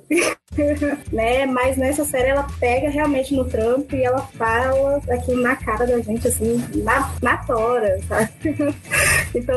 S6: [laughs] né? Mas nessa série ela pega realmente no trampo e ela fala aquilo na cara da gente, assim, na, na tora, sabe? [laughs] então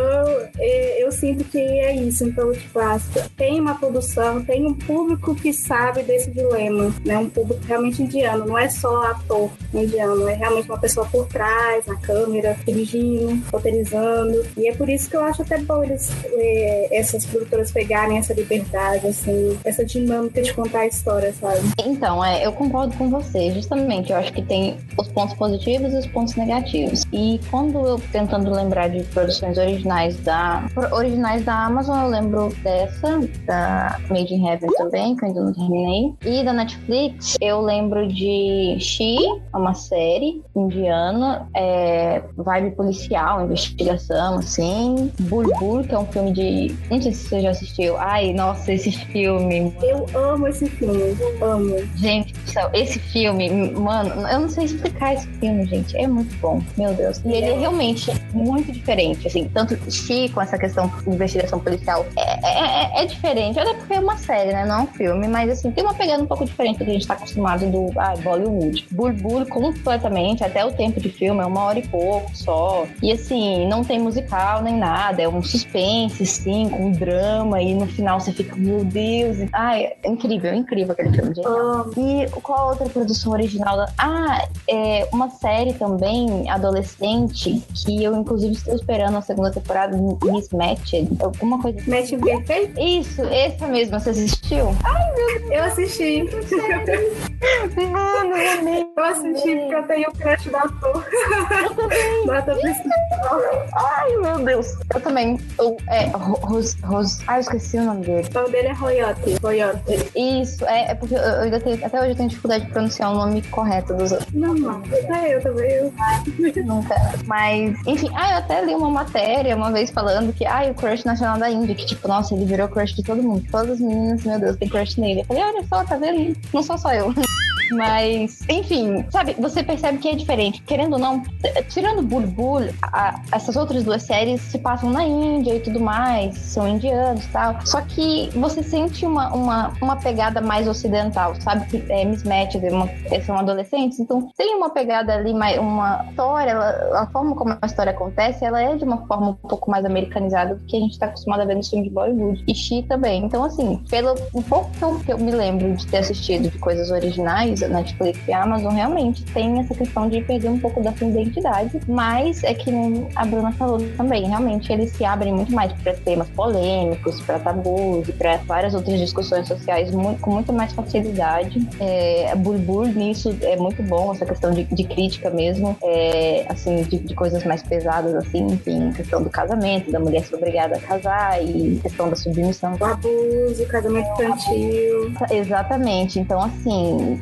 S6: eu, eu sinto que é isso. Então, tipo, ah, tem uma produção, tem um público que sabe desse dilema, né? Um público realmente indiano, não é só ator indiano, é realmente uma pessoa por trás, na câmera, dirigindo, roteirizando. E é por isso que eu acho até bom eles, eh, essas produtoras pegarem essa liberdade, assim, essa dinâmica de contar a história, sabe?
S3: Então, é, eu concordo com você, justamente. Eu acho que tem os pontos positivos e os pontos negativos. E quando eu tentando lembrar de produções originais da originais da Amazon, eu lembro dessa, da Made in Heaven também, que eu ainda não terminei. E da Netflix, eu lembro de She, uma série indiana, é, vibe policial, investigação, assim. Bulbul, que é um filme de. Não sei se você já assistiu. Ai, nossa, esse filme,
S6: Eu amo esse filme, amo.
S3: Gente do céu, esse filme, mano, eu não sei explicar esse filme, gente. É muito bom, meu Deus. E ele é realmente muito diferente, assim. Tanto Chi com essa questão de investigação policial é, é, é- é diferente. Até porque é uma série, né? Não é um filme, mas assim, tem uma pegada um pouco diferente do que a gente tá acostumado do ah, Bollywood. Burbur completamente, até o tempo de filme é uma hora e pouco só. E assim, não tem musical nem nada. Pesada, é um suspense, sim, com drama, e no final você fica, meu Deus. Ai, é incrível, incrível aquele filme, genial. E qual outra produção original? da- Ah, é uma série também, adolescente, que eu inclusive estou esperando a segunda temporada, Mismatched, alguma coisa assim.
S6: Match Perfeito?
S3: Isso, essa mesmo, você assistiu?
S6: Eu assisti.
S3: Mano, eu amei.
S6: Eu assisti porque eu tenho o crush do ator. [laughs] Ator principal.
S3: Ai, meu Deus. Eu também. Eu, é, Ro- Ros, Ros... Ah, eu esqueci o nome dele.
S6: O nome dele é Royote. Royote.
S3: Isso, é, é porque eu, eu ainda tenho, até hoje eu tenho dificuldade de pronunciar o nome correto dos outros.
S6: Normal. É, eu também. Eu. [laughs]
S3: Nunca. Mas, enfim, ah, eu até li uma matéria uma vez falando que, ah, o crush nacional da Índia, que tipo, nossa, ele virou crush de todo mundo. Todas as meninas, meu Deus, tem crush nele. Eu falei, olha só, tá vendo? Não sou só eu. [laughs] Mas, enfim, sabe, você percebe que é diferente. Querendo ou não, tirando Bulbul, a- essas outras duas séries se passam na Índia e tudo mais, são indianos e tal. Só que você sente uma, uma, uma pegada mais ocidental, sabe? Que é mismatch, uma- é, são adolescentes, então tem uma pegada ali, uma história, ela- a forma como a história acontece, ela é de uma forma um pouco mais americanizada do que a gente tá acostumado a ver no filme de Bollywood. E She também. Então, assim, pelo um pouco que eu me lembro de ter assistido de coisas originais, a Netflix e a Amazon realmente tem essa questão de perder um pouco da sua identidade, mas é que nem a Bruna falou também, realmente eles se abrem muito mais para temas polêmicos, para tabus e para várias outras discussões sociais mu- com muito mais facilidade. É, a Bulbul nisso é muito bom, essa questão de, de crítica mesmo, é, assim, de, de coisas mais pesadas, assim, enfim, questão do casamento, da mulher ser obrigada a casar e questão da submissão
S6: O abuso, casamento infantil.
S3: Exatamente. Então, assim,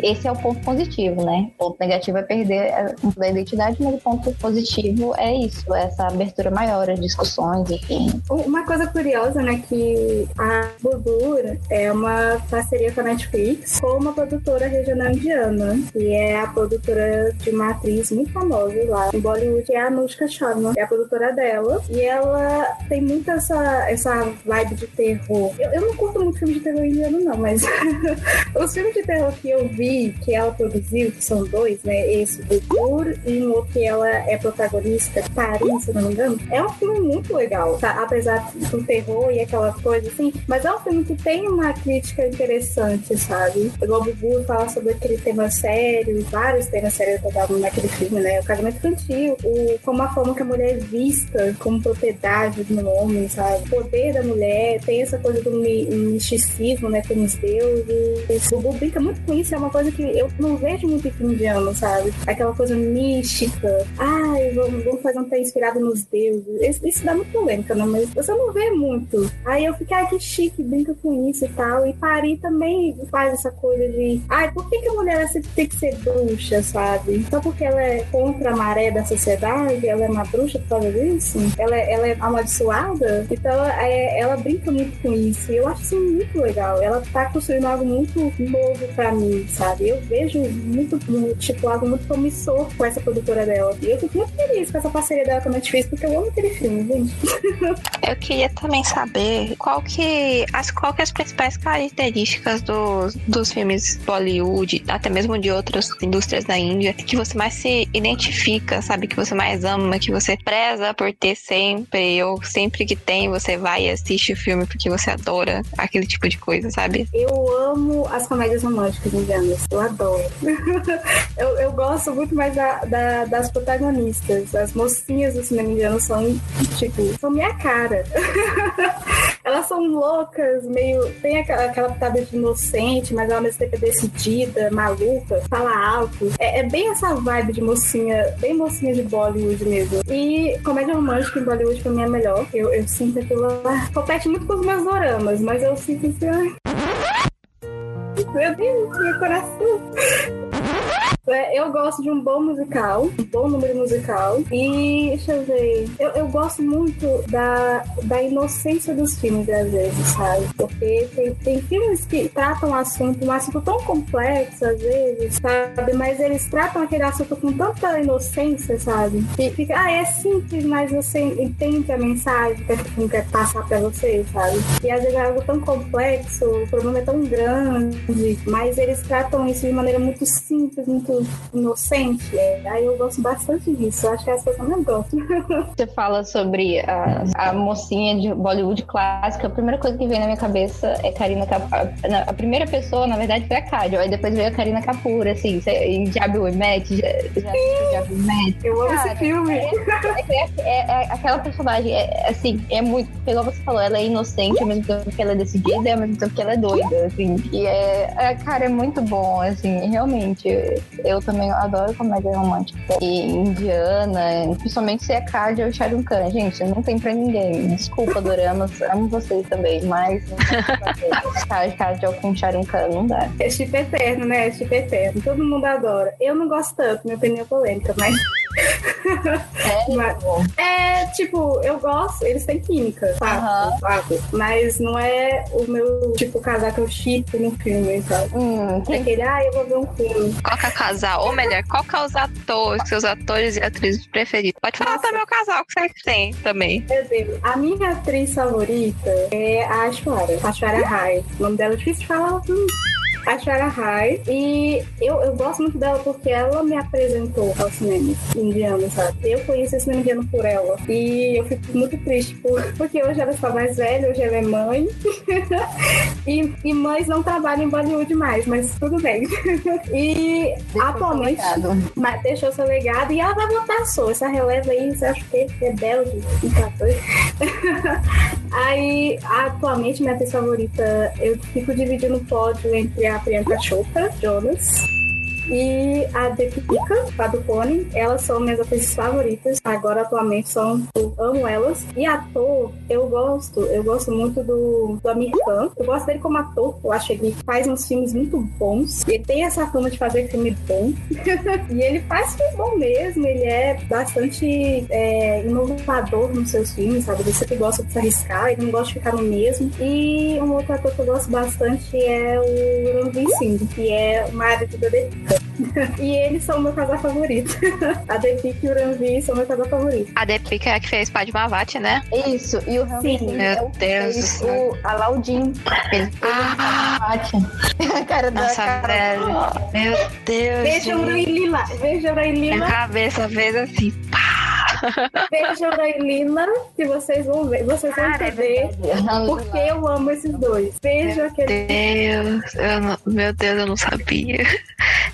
S3: esse é o ponto positivo, né? O ponto negativo é perder a pouco da identidade, mas o ponto positivo é isso, é essa abertura maior às discussões, enfim.
S6: Uma coisa curiosa, né, que a Budur é uma parceria com a Netflix com uma produtora regional indiana, que é a produtora de uma atriz muito famosa lá em Bollywood, é a Anushka Sharma, é a produtora dela, e ela tem muito essa, essa vibe de terror. Eu, eu não curto muito filme de terror indiano, não, mas [laughs] os filmes de terror que eu vi, que ela produziu, que são dois, né, esse Budur e um outro que ela é protagonista, Paris, se não me engano, é um filme muito legal, tá? apesar do terror e aquela coisa assim, mas é um filme que tem uma crítica interessante, sabe? O Bubu fala sobre aquele tema sério, vários temas sérios tratados naquele filme, né? O casamento infantil, o, como a forma que a mulher é vista como propriedade do homem, sabe? O poder da mulher, tem essa coisa do mi- misticismo, né? Com os deuses. O Bubu brinca muito com isso, é uma coisa que eu não vejo muito em indiano, sabe? Aquela coisa mística. Ai, vamos, vamos fazer um trem inspirado nos deuses. Isso, isso dá muito polêmica, né? Mas você não vê muito. Aí eu fiquei, ai, que chique, brinca com isso e tal. E Paris também faz essa coisa de, ai, por que, que a mulher tem que ser bruxa, sabe? Só porque ela é contra a maré da sociedade, ela é uma bruxa por causa disso? Ela, é- ela é amaldiçoada? Então é, ela brinca muito com isso. E eu acho isso muito legal. Ela tá construindo algo muito novo pra mim, sabe? Eu vejo muito, tipo, algo muito promissor com essa produtora dela. E eu fico muito feliz com essa parceria dela com a Netflix, porque eu amo aquele filme, gente. [laughs]
S2: Eu queria também saber qual que as, qual que as principais características dos, dos filmes Bollywood, até mesmo de outras indústrias da Índia, que você mais se identifica, sabe? Que você mais ama, que você preza por ter sempre, ou sempre que tem, você vai e assiste o filme porque você adora aquele tipo de coisa, sabe?
S6: Eu amo as comédias românticas indianas. Eu adoro. [laughs] eu, eu gosto muito mais da- da- das protagonistas. As mocinhas do cinema indiano são, tipo, são minha cara. [laughs] Elas são loucas, meio. Tem aquela, aquela pitada de inocente, mas ao mesmo tempo é decidida, maluca, fala alto. É, é bem essa vibe de mocinha, bem mocinha de Bollywood mesmo. E comédia romântica em Bollywood pra mim é melhor. Eu, eu sinto aquilo. Compete muito com os meus doramas, mas eu sinto assim, meu Deus, meu coração. É, Eu gosto de um bom musical, um bom número musical. E deixa eu ver. Eu, eu gosto muito da, da inocência dos filmes, às vezes, sabe? Porque tem, tem filmes que tratam assunto, um assunto tão complexo, às vezes, sabe? Mas eles tratam aquele assunto com tanta inocência, sabe? Que fica, ah, é simples, mas você entende a mensagem que o filme quer passar pra você, sabe? E às vezes é algo tão complexo, o problema é tão grande, mas eles tratam isso de maneira muito simples, muito inocente. É, aí eu gosto bastante disso. Eu acho que é as eu mais gosto. [laughs]
S3: Você fala sobre a, a mocinha de Bollywood clássica, a primeira coisa que vem na minha cabeça é Karina Kapoor. A, primeira pessoa, na verdade, foi a Kadio, aí depois veio a Karina Kapoor, assim, em Diabo já assistiu Diabo Met?
S6: Eu amo
S3: Cara,
S6: esse filme.
S3: É, é- é- é aquela personagem, é, assim, é muito, igual você falou, ela é inocente ao mesmo tempo que ela é decidida e ao mesmo tempo que ela é doida, assim. E é, é, cara, é muito bom, assim, realmente. Eu também adoro comédia romântica. E indiana, principalmente se é Kadia ou Shahrukh Khan. Gente, não tem pra ninguém. Desculpa, Doramas, amo vocês também, mas não pra fazer. Kadia com Shahrukh Khan, não dá.
S6: É chip eterno, né? É chip eterno. Todo mundo adora. Eu não gosto tanto, minha opinião é polêmica, mas.
S3: É,
S6: Mas- É, tipo, eu gosto, eles têm química,
S3: Aham.
S6: fato. Mas não é o meu tipo casal que eu chipo no filme, sabe?
S3: hum,
S6: É
S3: tem
S6: aquele, ah, eu vou ver um filme.
S2: Qual que é o casal? Ou melhor, qual que é os atores, seus atores e atrizes preferidos? Pode falar
S6: Nossa.
S2: também o casal que você tem também.
S6: Meu Deus, a minha atriz favorita é a Ashwara, Ashwara Rai. O nome dela é difícil de falar. Hum. Ashwara Rai. E eu, eu gosto muito dela porque ela me apresentou ao cinema indiano, sabe? Eu conheci o cinema indiano por ela. E eu fico muito triste por, porque hoje ela está mais velha, hoje ela é mãe. [laughs] e, e mães não trabalham em Bollywood mais, mas tudo bem. [laughs] e atualmente
S3: complicado.
S6: mas deixou seu legado e ela vai voltar só. Essa releva aí, você acha que é doido? [laughs] aí, atualmente, minha atriz favorita, eu fico dividindo o pódio entre a Priyanka Chopra, Jonas, e a Deepika Padukone. Elas são minhas atrizes favoritas. Agora, atualmente, são. Eu amo elas. E ator, eu gosto. Eu gosto muito do, do Amir Khan. Eu gosto dele como ator. Eu acho que ele faz uns filmes muito bons. Ele tem essa fama de fazer filme bom. [laughs] e ele faz filme bom mesmo. Ele é bastante é, inovador nos seus filmes, sabe? Ele sempre gosta de se arriscar. Ele não gosta de ficar no mesmo. E um outro ator que eu gosto bastante é o Ranveer Singh, que é o marido da Deepika. Thank you. E eles são o meu casal favorito. [laughs] a Deepika e o Ranveer são o meu casal favorito.
S2: A Deepika é a que fez Padmavati, né?
S3: Isso, e o
S6: Sim.
S3: é
S2: Meu
S3: o
S2: Deus
S3: fez o Alaudin. Ele fez
S2: Ah.
S3: o a cara da
S2: Nossa,
S3: cara.
S2: velho. Meu Deus.
S6: Beijo,
S2: gente.
S6: Brailila. Beijo,
S2: Minha
S6: Brailila.
S2: cabeça fez assim.
S6: Beijo, Brailila. Que vocês vão ver. Vocês vão
S3: é
S6: entender porque eu amo esses dois. Beijo, aquele.
S2: Deus, eu não- meu Deus, eu não sabia.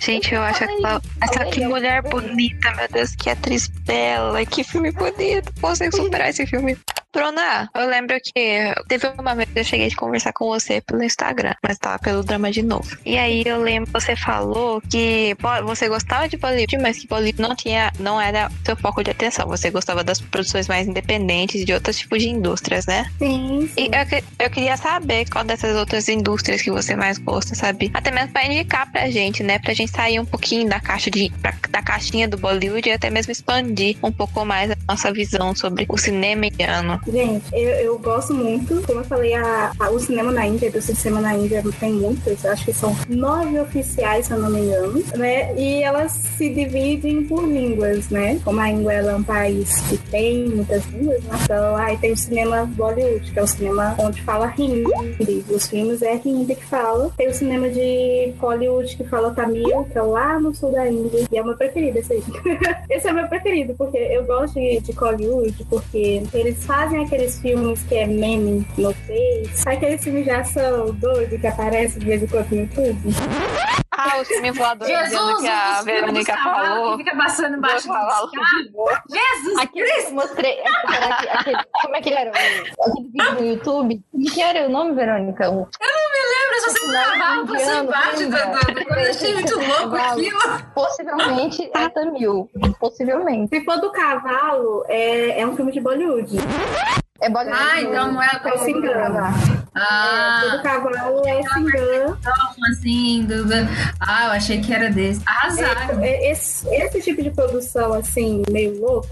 S2: Gente, eu acho aquela, essa que mulher bonita, meu Deus, que atriz bela, que filme bonito. Consigo superar esse filme. Bruna, eu lembro que teve uma vez que eu cheguei de conversar com você pelo Instagram, mas tava pelo drama de novo. E aí eu lembro que você falou que você gostava de Bollywood, mas que Bollywood não tinha, não era seu foco de atenção. Você gostava das produções mais independentes de outros tipos de indústrias, né?
S6: Sim,
S2: E
S6: sim.
S2: eu, que- eu queria saber qual dessas outras indústrias que você mais gosta, sabe? Até mesmo pra indicar pra gente, né? Pra gente sair um pouquinho da caixa de pra- da caixinha do Bollywood e até mesmo expandir um pouco mais a nossa visão sobre o cinema indiano.
S6: Gente, eu, eu gosto muito. Como eu falei, a, a- o cinema na Índia, do cinema na Índia tem muitos, acho que são nove oficiais, se eu não me engano, né? E elas se dividem por línguas, né? Como a Inglaterra é um país que tem muitas línguas, né? Então aí tem o cinema Bollywood, que é o cinema onde fala hindi. Os filmes é hindi que fala. Tem o cinema de Hollywood que fala Tamil, que é lá no sul da Índia. E é o meu preferido esse aí. [laughs] Esse é o meu preferido, porque eu gosto de, de Hollywood, porque eles fazem aqueles filmes que é meme no Face, aqueles filmes de ação doido que aparece de vez em quando no YouTube.
S2: Ah, o filme voador
S5: Jesus,
S2: que a Verônica falou.
S5: que fica passando embaixo
S2: Do cavalo.
S5: Jesus
S3: Aquele que eu mostrei. que- aquele- como é que ele era? O- Aquele vídeo no YouTube? O que era o nome, Verônica? O-
S5: Lembra só um cavalo passando embaixo do, do, eu achei muito louco aquilo.
S3: Possivelmente é Tamil. Possivelmente.
S6: Se for do cavalo, é, é um filme de Bollywood.
S3: É Bollywood.
S5: Ah, então não é a
S6: É o Singana.
S5: Ah,
S6: É, do cavalo é Singana.
S5: como assim? Do, Ah, eu achei que era desse. Arrasaram.
S6: É, Esse, esse tipo de produção, assim, meio louca,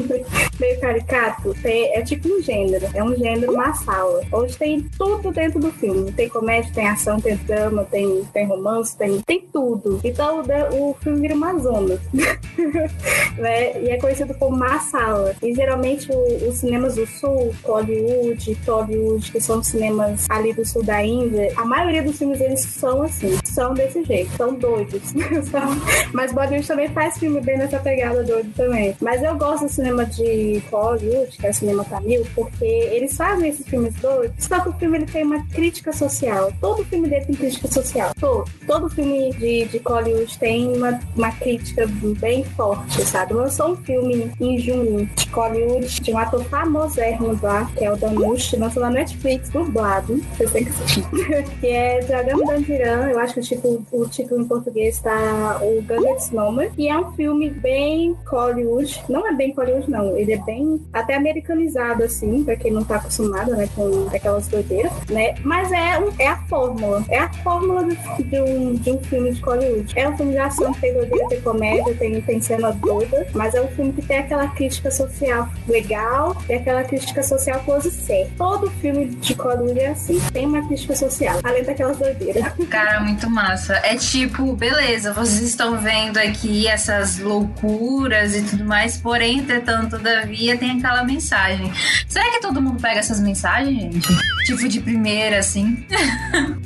S6: [laughs] meio caricato, tem- é tipo um gênero. É um gênero massala. Onde tem tudo dentro do filme. Tem comédia, tem ação, tem drama, tem, tem romance, tem, tem tudo. Então o, o filme vira uma zona. [laughs] né? E é conhecido como massala. E geralmente o- os cinemas do sul, Hollywood, Tollywood, que são cinemas ali do sul da Índia, a maioria dos filmes eles são assim, são desse jeito, são doidos. [laughs] Mas Bollywood também faz filme bem nessa pegada doido também. Mas eu gosto do cinema de Hollywood, que é o cinema tamil, porque eles fazem esses filmes doidos, só que o filme ele tem uma crítica social. Todo filme dele tem crítica social. Todo. Todo filme de, de Hollywood tem uma, uma crítica bem forte, sabe? Lançou um filme em junho de Hollywood, de um ator famosérrimo lá, que é o Danush, lançou na Netflix, dublado. Vocês têm que assistir. [laughs] que é Dragão Dandiran. Eu acho que o título, o título em português tá o Gunnet Snowman. E é um filme bem Hollywood. Não é bem Hollywood, não. Ele é bem até americanizado, assim, pra quem não tá acostumado, né, com aquelas doideiras, né? Mas é, um- é a fórmula. É a fórmula de, de um, de um filme de Hollywood. É um filme de ação, tem doideira, tem comédia, tem, tem cena doida, mas é um filme que tem aquela crítica social legal, tem aquela crítica social close certo. Todo filme de Hollywood é assim. Tem uma crítica social, além daquelas doideiras. [laughs]
S5: Cara, muito massa. É tipo, beleza, vocês estão vendo aqui essas loucuras e tudo mais, porém, entretanto, todavia, tem aquela mensagem. Será que todo mundo pega essas mensagens, gente? Tipo, de primeira, assim?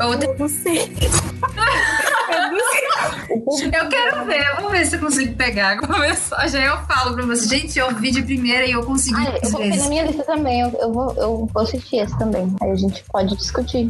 S5: Ou [laughs]
S6: Eu não sei. [laughs] [laughs] Eu
S5: quero ver, vamos ver se eu consigo pegar a mensagem. Aí eu falo pra você, gente, eu vi de primeira e eu consegui
S3: Ah, eu
S5: às
S3: coloquei na
S5: vezes.
S3: minha lista também. Eu, eu vou, eu vou assistir esse também. Aí a gente pode discutir.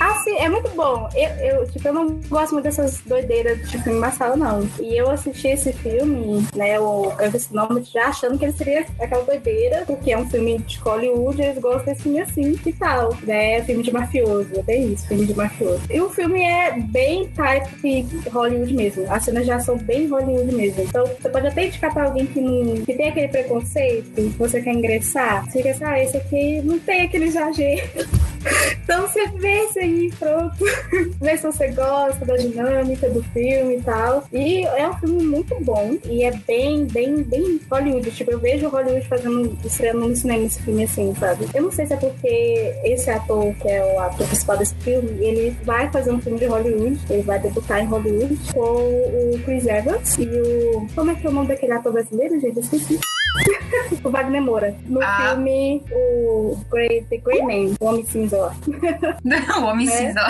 S6: Ah, sim, é muito bom. Eu, eu, tipo, eu não gosto muito dessas doideiras de filme massala, não. E eu assisti esse filme, né, o esse nome já achando que ele seria aquela doideira, porque é um filme de Hollywood, eles gostam desse filme assim e tal, né? Filme de mafioso, é bem isso, filme de mafioso. E o filme é bem type Hollywood mesmo. As cenas já são bem Hollywood mesmo. Então, você pode até indicar pra alguém que, não, que tem aquele preconceito, que você quer ingressar. Você quer ah, esse aqui não tem aquele exagero. [laughs] Então você vê isso aí, pronto. [laughs] vê se você gosta da dinâmica do filme e tal. E é um filme muito bom. E é bem, bem, bem Hollywood. Tipo, eu vejo Hollywood fazendo, estreando no cinema esse filme assim, sabe? Eu não sei se é porque esse ator, que é o ator principal desse filme, ele vai fazer um filme de Hollywood. Ele vai debutar em Hollywood com o Chris Evans e o. Como é que é o nome daquele ator brasileiro, gente? Eu esqueci. [laughs] o Wagner Moura. No
S5: Ah.
S6: filme o Grey, The Grey Man, o Homem Cinza lá. [laughs]
S5: o homem
S6: É.
S5: cinza.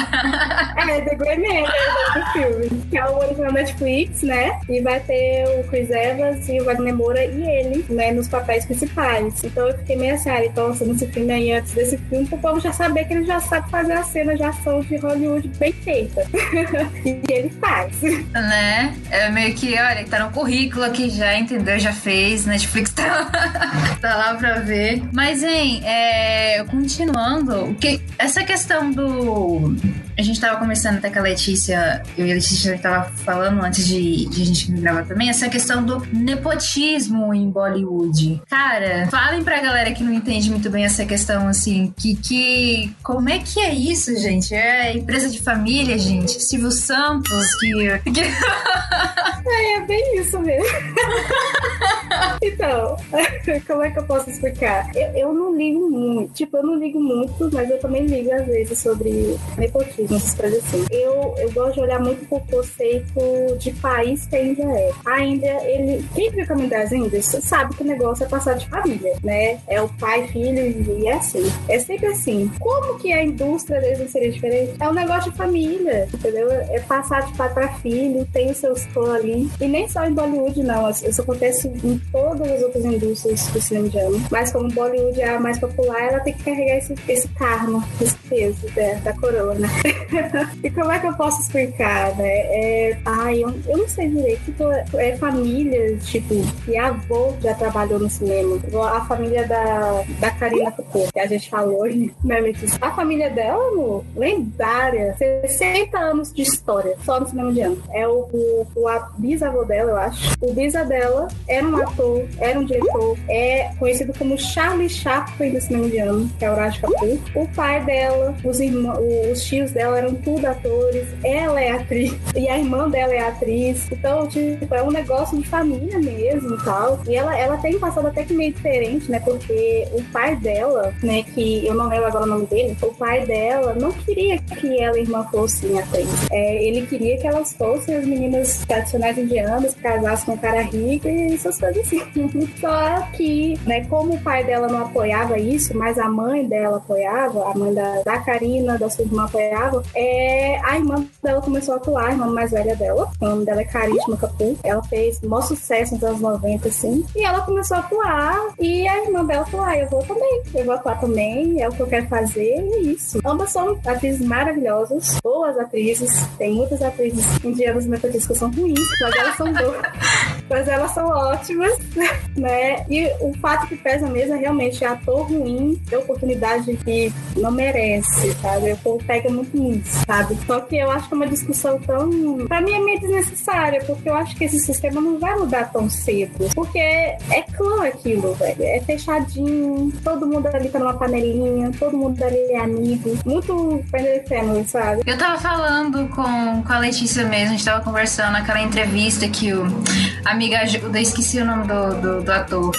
S6: É, The Grey Man, é o do filme. Que é o original Netflix, né? E vai ter o Chris Evans e o Wagner Moura e ele, né, nos papéis principais. Então eu fiquei meio assim, ah, então lançando esse filme aí antes desse filme, pro povo já saber que ele já sabe fazer a cena de ação de Hollywood bem feita. [laughs] e ele faz.
S5: né? É meio que, olha, tá no currículo aqui já, entendeu? Já fez, Netflix tá, [laughs] tá lá pra ver. Mas, hein, é, continuando, que, essa questão do. A gente tava conversando até com a Letícia, eu e a Letícia tava falando antes de, de a gente gravar também, essa questão do nepotismo em Bollywood. Cara, falem pra galera que não entende muito bem essa questão, assim, que, que como é que é isso, gente? É empresa de família, gente. Silvio Santos, que, que [laughs]
S6: É bem isso mesmo. [laughs] então, [laughs] como é que eu posso explicar? Eu, eu não ligo muito. Tipo, eu não ligo muito, mas eu também ligo às vezes sobre nepotismo, essas coisas. Eu, eu gosto de olhar muito pro conceito de país que a Índia é. A Índia, ele. Quem o caminho das Índias sabe que o negócio é passar de família, né? É o pai, filho e é assim. É sempre assim. Como que a indústria deles não seria diferente? É um negócio de família, entendeu? É passar de pai pra filho, tem os seus fãs ali. E nem só em Bollywood, não. Isso acontece em todas as outras indústrias do cinema indiano. Mas como Bollywood é a mais popular, ela tem que carregar esse, esse karma, esse peso da, da coroa, né? [laughs] e como é que eu posso explicar, né? É, ai, eu, eu não sei direito. Tipo, é família, tipo, a avô já trabalhou no cinema. A família da, da Karina Kapoor, que a gente falou, né, Letícia? A família dela, amor, lendária. 60 anos de história, só no cinema indiano. É o, o, o bisavô dela, eu acho. O bisa dela era um ator, era um diretor, é conhecido como Charlie Chaplin do cinema indiano, que é o Raj Kapoor. O pai dela, os, irmãos, os tios dela eram tudo atores. Ela é atriz. E a irmã dela é atriz. Então, tipo, é um negócio de família mesmo e tal. E ela, ela tem um passado até que meio diferente, né? Porque o pai dela, né? Que eu não lembro agora o nome dele. O pai dela não queria que ela e a irmã fossem atriz. É, ele queria que elas fossem as meninas tradicionais indianas, que casassem com um cara rico e essas coisas assim. [laughs] Só que, né, como o pai dela não apoiava isso, mas a mãe dela apoiava, a mãe da, da Karina, da sua irmã apoiava, é, a irmã dela começou a atuar, a irmã mais velha dela. O nome dela é Carisma Capu. Ela fez maior sucesso nos anos 90, assim. E ela começou a atuar. E a irmã dela falou: ah, eu vou também. Eu vou atuar também. É o que eu quero fazer. E é isso. Ambas são atrizes maravilhosas, boas atrizes. Tem muitas atrizes indianas metodistas que são ruins, mas elas são boas. [laughs] mas elas são ótimas, [laughs] né? E o fato que pesa mesmo é realmente ator ruim ter oportunidade que não merece, sabe? O povo pega muito sabe? Só que eu acho que é uma discussão tão. Pra mim é meio desnecessária, porque eu acho que esse sistema não vai mudar tão cedo. Porque é clã aquilo, velho. É fechadinho, todo mundo ali tá numa panelinha, todo mundo ali é amigo. Muito family family, sabe?
S5: Eu tava falando com, com a Letícia mesmo, a gente tava conversando naquela entrevista que o amiga ajuda, esqueci o nome do, do, do ator.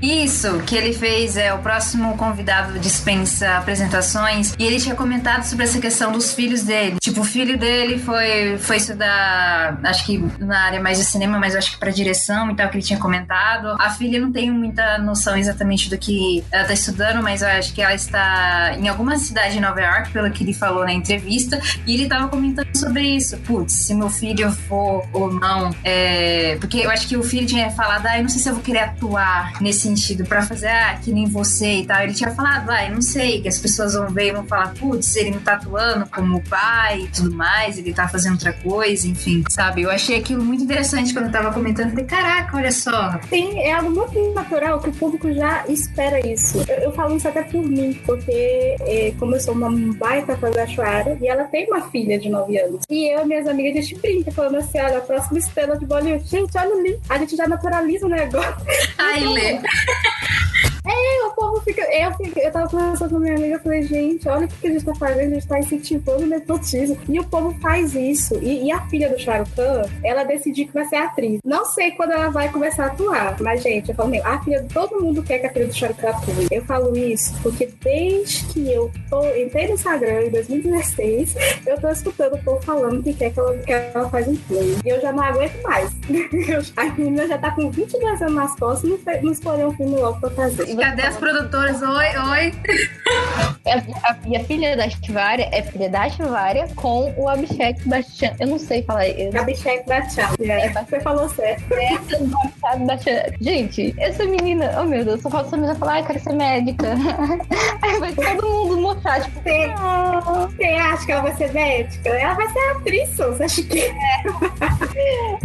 S5: Isso, que ele fez, é o próximo convidado dispensa apresentações, e ele tinha comentado sobre essa questão dos filhos dele. Tipo, o filho dele foi, foi estudar, acho que na área mais de cinema, mas acho que pra direção e tal, que ele tinha comentado. A filha não tenho muita noção exatamente do que ela tá estudando, mas eu acho que ela está em alguma cidade de Nova York, pelo que ele falou na entrevista, e ele tava comentando sobre isso. Putz, se meu filho for ou não, é... porque eu acho que o filho tinha falado, ah, eu não sei se eu vou querer atuar nesse sentido, pra fazer, ah, que nem você e tal. Ele tinha falado, ah, eu não sei, que as pessoas vão ver e vão falar, putz, ele não tá atuando como pai e tudo mais, ele tá fazendo outra coisa, enfim, sabe? Eu achei aquilo muito interessante quando eu tava comentando, falei, caraca, olha só.
S6: Sim, é algo muito natural que o público já espera isso. Eu, eu falo isso até por mim, porque é, como eu sou uma baita fã da Shuara, e ela tem uma filha de 9 anos. E eu e minhas amigas, a gente brinca, falando assim, olha, a próxima estrela de Bollywood. Gente, olha ali, a gente já naturaliza o negócio. [laughs]
S5: Ai, Lê.
S6: É, o povo fica. Eu, fico, eu tava conversando com minha amiga, eu falei, gente, olha o que a gente tá fazendo, a gente tá incentivando o nepotismo. E o povo faz isso. E, e a filha do Shah Rukh Khan, ela decidiu que vai ser atriz. Não sei quando ela vai começar a atuar, mas, gente, eu falo, meu, a filha, todo mundo quer que a filha do Shah Rukh Khan atue. Eu falo isso porque desde que eu tô, entrei no Instagram em 2016, eu tô escutando o povo falando que quer que ela, que ela faz um filme. E eu já não aguento mais. [laughs] a menina já tá com 22 anos nas costas e não, não escolheu um filme logo pra fazer.
S5: Cadê as produtoras? Oi, oi.
S3: A, a- e a filha da Shivarya é filha da Shivarya com o Abhishek Bachchan. Eu não sei falar. Eu,
S6: Abhishek Bachchan. É, você falou certo.
S3: Bachchan. Gente, essa menina, oh meu Deus, só falta essa menina falar, ai, quero ser médica. [laughs] Aí vai todo mostrar, tipo,
S6: Você, você acha que ela vai ser médica? Ela vai ser atriz, você acha que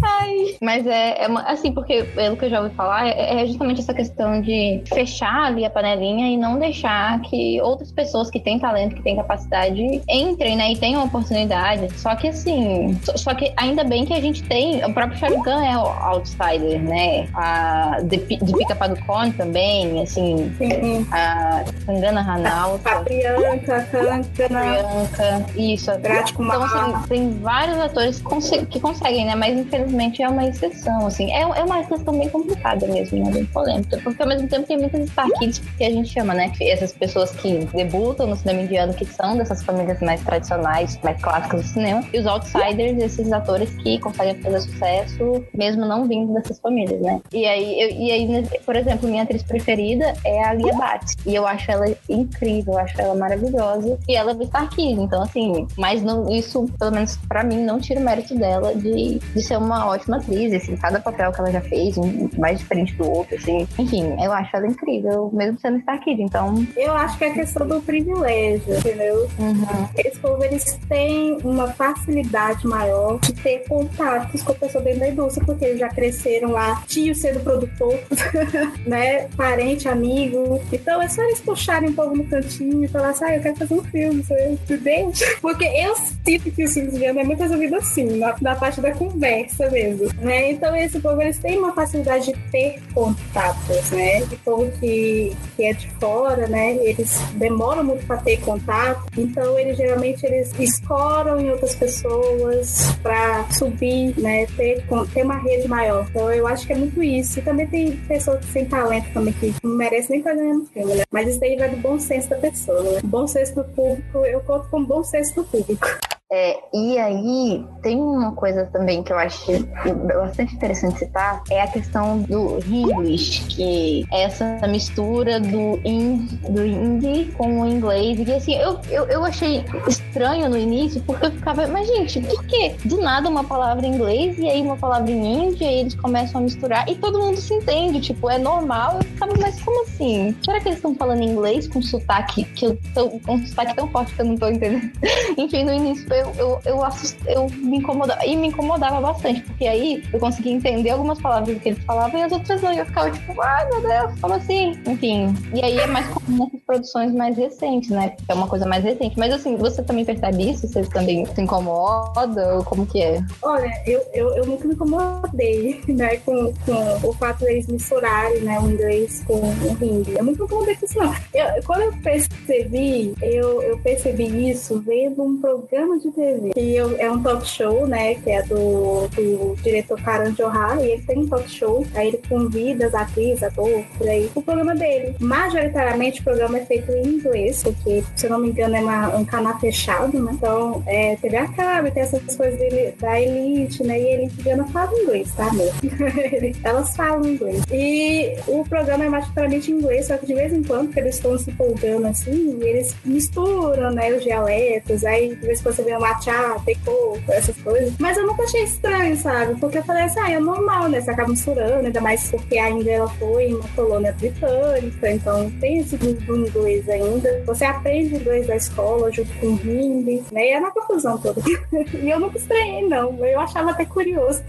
S3: ai. Mas é, é uma- assim, porque pelo que eu já ouvi falar, é, é justamente essa questão de fechar ali a panelinha e não deixar que outras pessoas que têm talento, que têm capacidade, entrem, né, e tenham oportunidade. Só que assim, só, só que ainda bem que a gente tem, o próprio Sharukan é o outsider, né? A Deep- Deepika Padukone também, assim,
S6: Sim.
S3: a Kangana Ranauta.
S6: A Priyanka, Kankana,
S3: Priyanka, isso.
S6: Grátis com
S3: Então, assim, tem vários atores que, conse- que conseguem, né? Mas infelizmente é uma exceção, assim. É, é uma questão bem complicada mesmo, né? Bem polêmica. Porque ao mesmo tempo tem muitas Kids que a gente chama, né? Essas pessoas que debutam no cinema indiano, que são dessas famílias mais tradicionais, mais clássicas do cinema. E os outsiders, esses atores que conseguem fazer sucesso, mesmo não vindo dessas famílias, né? E aí, eu- e aí, por exemplo, minha atriz preferida é a Lia Bhatt. E eu acho ela incrível, eu acho ela maravilhosa. E ela é Star Kid, então assim, mas não, isso, pelo menos pra mim, não tira o mérito dela de, de ser uma ótima atriz, assim, cada papel que ela já fez, um mais diferente do outro, assim. Enfim, eu acho ela incrível, mesmo sendo Star Kid, então.
S6: Eu acho que é questão do privilégio, entendeu?
S3: uhum.
S6: Esse povo, eles têm uma facilidade maior de ter contatos com a pessoa dentro da indústria, porque eles já cresceram lá, tio sendo produtor, [laughs] né? Parente, amigo. Então é só eles puxarem um pouco no cantinho e falar assim, ah, eu quero fazer um filme, entende? Porque eu sinto que o filme de é muito resolvido assim, na, na parte da conversa mesmo, né? Então esse povo, eles têm uma facilidade de ter contatos, né? E povo que, que é de fora, né? Eles demoram muito para ter contato, então eles geralmente eles escoram em outras pessoas para subir, né? Ter, ter uma rede maior. Então eu acho que é muito isso. E também tem pessoas sem talento também que não merecem nem estar ganhando filme, né? Mas isso daí vai do bom senso da pessoa, né? Bom senso do público, eu conto com bom senso do público.
S3: É, e aí, tem uma coisa também que eu acho bastante interessante citar, é a questão do English, que é essa mistura do, in, do indie com o inglês. E assim, eu, eu, eu achei estranho no início, porque eu ficava, mas gente, por que do nada uma palavra em inglês e aí uma palavra em indie, e eles começam a misturar e todo mundo se entende, tipo, é normal. Eu ficava, mas como assim? Será que eles estão falando inglês com sotaque, que eu tô, com sotaque tão forte que eu não tô entendendo? [laughs] Enfim, no início eu, eu, eu, assust... eu me incomodava, e me incomodava bastante, porque aí eu conseguia entender algumas palavras que eles falavam e as outras não, e eu ficava tipo, ai meu Deus, como assim? Enfim, e aí é mais comum nessas produções mais recentes, né? É uma coisa mais recente. Mas assim, você também percebe isso? Você também se incomoda? Ou como que é?
S6: Olha, eu, eu, eu nunca me incomodei, [laughs] né, com, com o fato deles misturarem, né, o inglês com o hindi. Eu nunca me incomodei com isso, não. Eu, quando eu percebi, eu, eu percebi isso vendo um programa de Eu, é um talk show, né, que é do, do diretor Karan Johar, e ele tem um talk show, aí ele convida as atrizes, atores, por aí, o programa dele. Majoritariamente o programa é feito em inglês, porque, se eu não me engano, é uma, um canal fechado, né, então é TV a cabo, tem essas coisas dele, da elite, né, e a elite indiana fala inglês, tá, meu? [laughs] Elas falam inglês. E o programa é majoritariamente em inglês, só que de vez em quando, que eles estão se empolgando assim, eles misturam, né, os dialetos, aí de vez em quando você vê matcha, tecô, essas coisas. Mas eu nunca achei estranho, sabe? Porque eu falei assim, ah, é normal, né? Você acaba misturando, ainda mais porque a Índia ela foi uma colônia britânica, então tem esse do inglês ainda. Você aprende inglês da escola junto com o hindi, né? E é na confusão toda. [laughs] e eu nunca estranhei, não. Eu achava até curioso.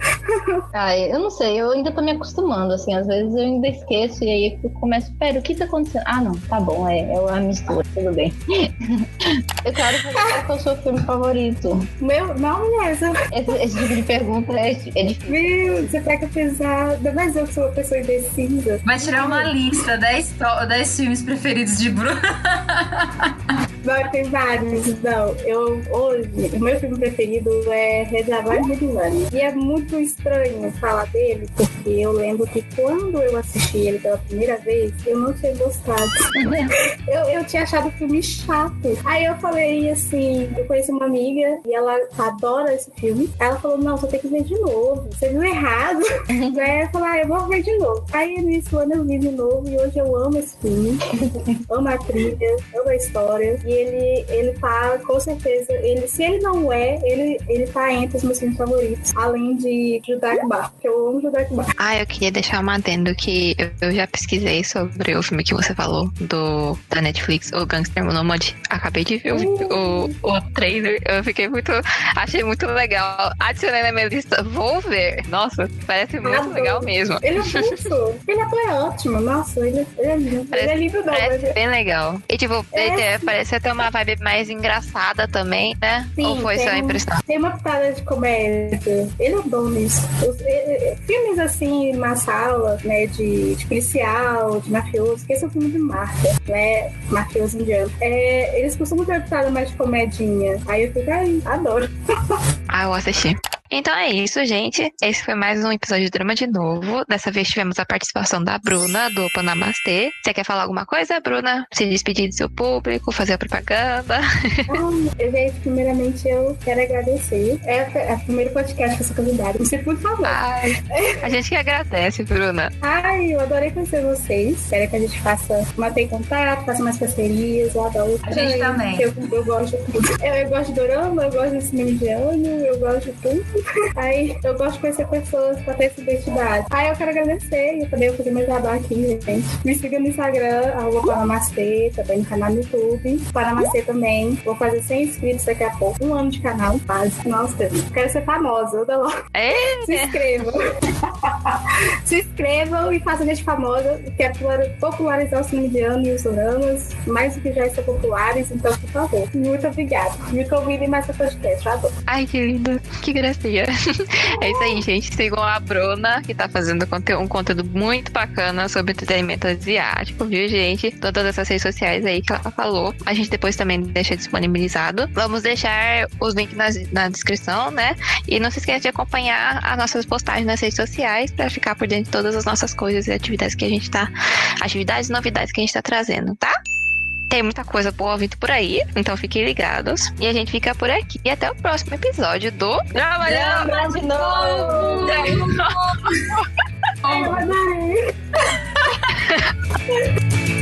S3: Ai, [laughs] eu não sei, eu ainda tô me acostumando, assim, às vezes eu ainda esqueço e aí eu começo, pera, o que tá acontecendo? Ah, não, tá bom, é, é a mistura, tudo bem. [laughs] eu quero saber qual que é o seu filme favorito.
S6: Meu, não mesmo. [laughs]
S3: Esse, esse tipo de pergunta é, é difícil.
S6: Meu, você pega pesado. Mas eu que sou uma pessoa indecisa.
S5: Vai tirar uma lista, 10, to- 10 filmes preferidos de Bruno. [laughs]
S6: Não, tem vários. Não, eu hoje, o meu filme preferido é Reservoir Medilândia. E é muito estranho falar dele, porque eu lembro que quando eu assisti ele pela primeira vez, eu não tinha gostado. [laughs] eu, eu tinha achado o filme chato. Aí eu falei assim, eu conheci uma amiga e ela adora esse filme. Ela falou, não, você tem que ver de novo. Você viu errado. [laughs] Aí eu falei, ah, eu vou ver de novo. Aí nesse ano eu vi de novo e hoje eu amo esse filme. [laughs] amo a trilha, amo a história. E ele, ele tá, com certeza, ele, se ele não é, ele, ele tá entre os meus filmes favoritos. Além de Judak Bar, porque eu amo Judak Bar.
S2: Ah, eu queria deixar um adendo que eu, eu já pesquisei sobre o filme que você falou, do, da Netflix, o Gangster Nomad. Acabei de ver o, o, o trailer, eu fiquei muito. Achei muito legal. Adicionei na minha lista, vou ver. Nossa, parece muito
S6: Adoro.
S2: legal mesmo.
S6: Ele é muito. ele é ótimo. Nossa, ele, ele é lindo.
S2: Parece-
S6: ele é lindo, não.
S2: Parece bem legal. E tipo,
S6: É,
S2: ele tem- ter uma vibe mais engraçada também, né?
S6: Sim,
S2: Ou foi só impressão?
S6: Tem uma pitada de comédia. Ele é bom nisso. Os- eh, eh, filmes assim, na sala, né, de, de policial, de mafioso, que esse é um filme de máfia, né? Mafioso indiano. É, eles costumam ter uma pitada mais de comedinha. Aí eu fico, ai, adoro. [laughs]
S2: Ah, eu assisti. Então é isso, gente. Esse foi mais um episódio de Drama de Novo. Dessa vez tivemos a participação da Bruna, do Panamastê. Você quer falar alguma coisa, Bruna? Se despedir do seu público, fazer a propaganda?
S6: Ai, gente, primeiramente eu quero agradecer. É, é o primeiro podcast que eu sou convidada. Sinto muito favor.
S2: Ai, a gente que agradece, Bruna.
S6: Ai, eu adorei conhecer vocês. Quero que a gente faça, mantenha contato, faça mais parcerias. Eu adoro.
S5: A gente também.
S6: Eu, eu gosto de tudo. Eu, eu gosto de dorama, eu gosto de cinema indiano, eu gosto de tudo. Aí eu gosto de conhecer pessoas pra ter essa identidade. Aí eu quero agradecer e também vou fazer meu jabá aqui, gente. Me siga no Instagram, arroba Panamastê, também no canal no YouTube. Panamastê também. Vou fazer 100 inscritos daqui a pouco. Um ano de canal, quase. Nossa, quero ser famosa. Eu dou logo.
S2: É,
S6: Se inscrevam. [laughs] Se inscrevam e façam gente famosa. Quero popularizar o cinema indiano e os doramas, mais do que já estão populares. Então, por favor, muito obrigada. Me convidem mais para podcast. Eu adoro.
S2: Ai, que lindo. Que gracinha. [laughs] É isso aí, gente. Sigam a Bruna, que tá fazendo um conteúdo muito bacana sobre entretenimento asiático, viu, gente? Todas essas redes sociais aí que ela falou. A gente depois também deixa disponibilizado. Vamos deixar os links nas- na descrição, né? E não se esqueça de acompanhar as nossas postagens nas redes sociais pra ficar por dentro de todas as nossas coisas e atividades que a gente tá. Atividades e novidades que a gente tá trazendo, tá? Tem muita coisa boa vindo por aí, então fiquem ligados. E a gente fica por aqui. E até o próximo episódio do Trabalhando
S3: Drama de novo! De novo. [laughs] É, de novo. [laughs]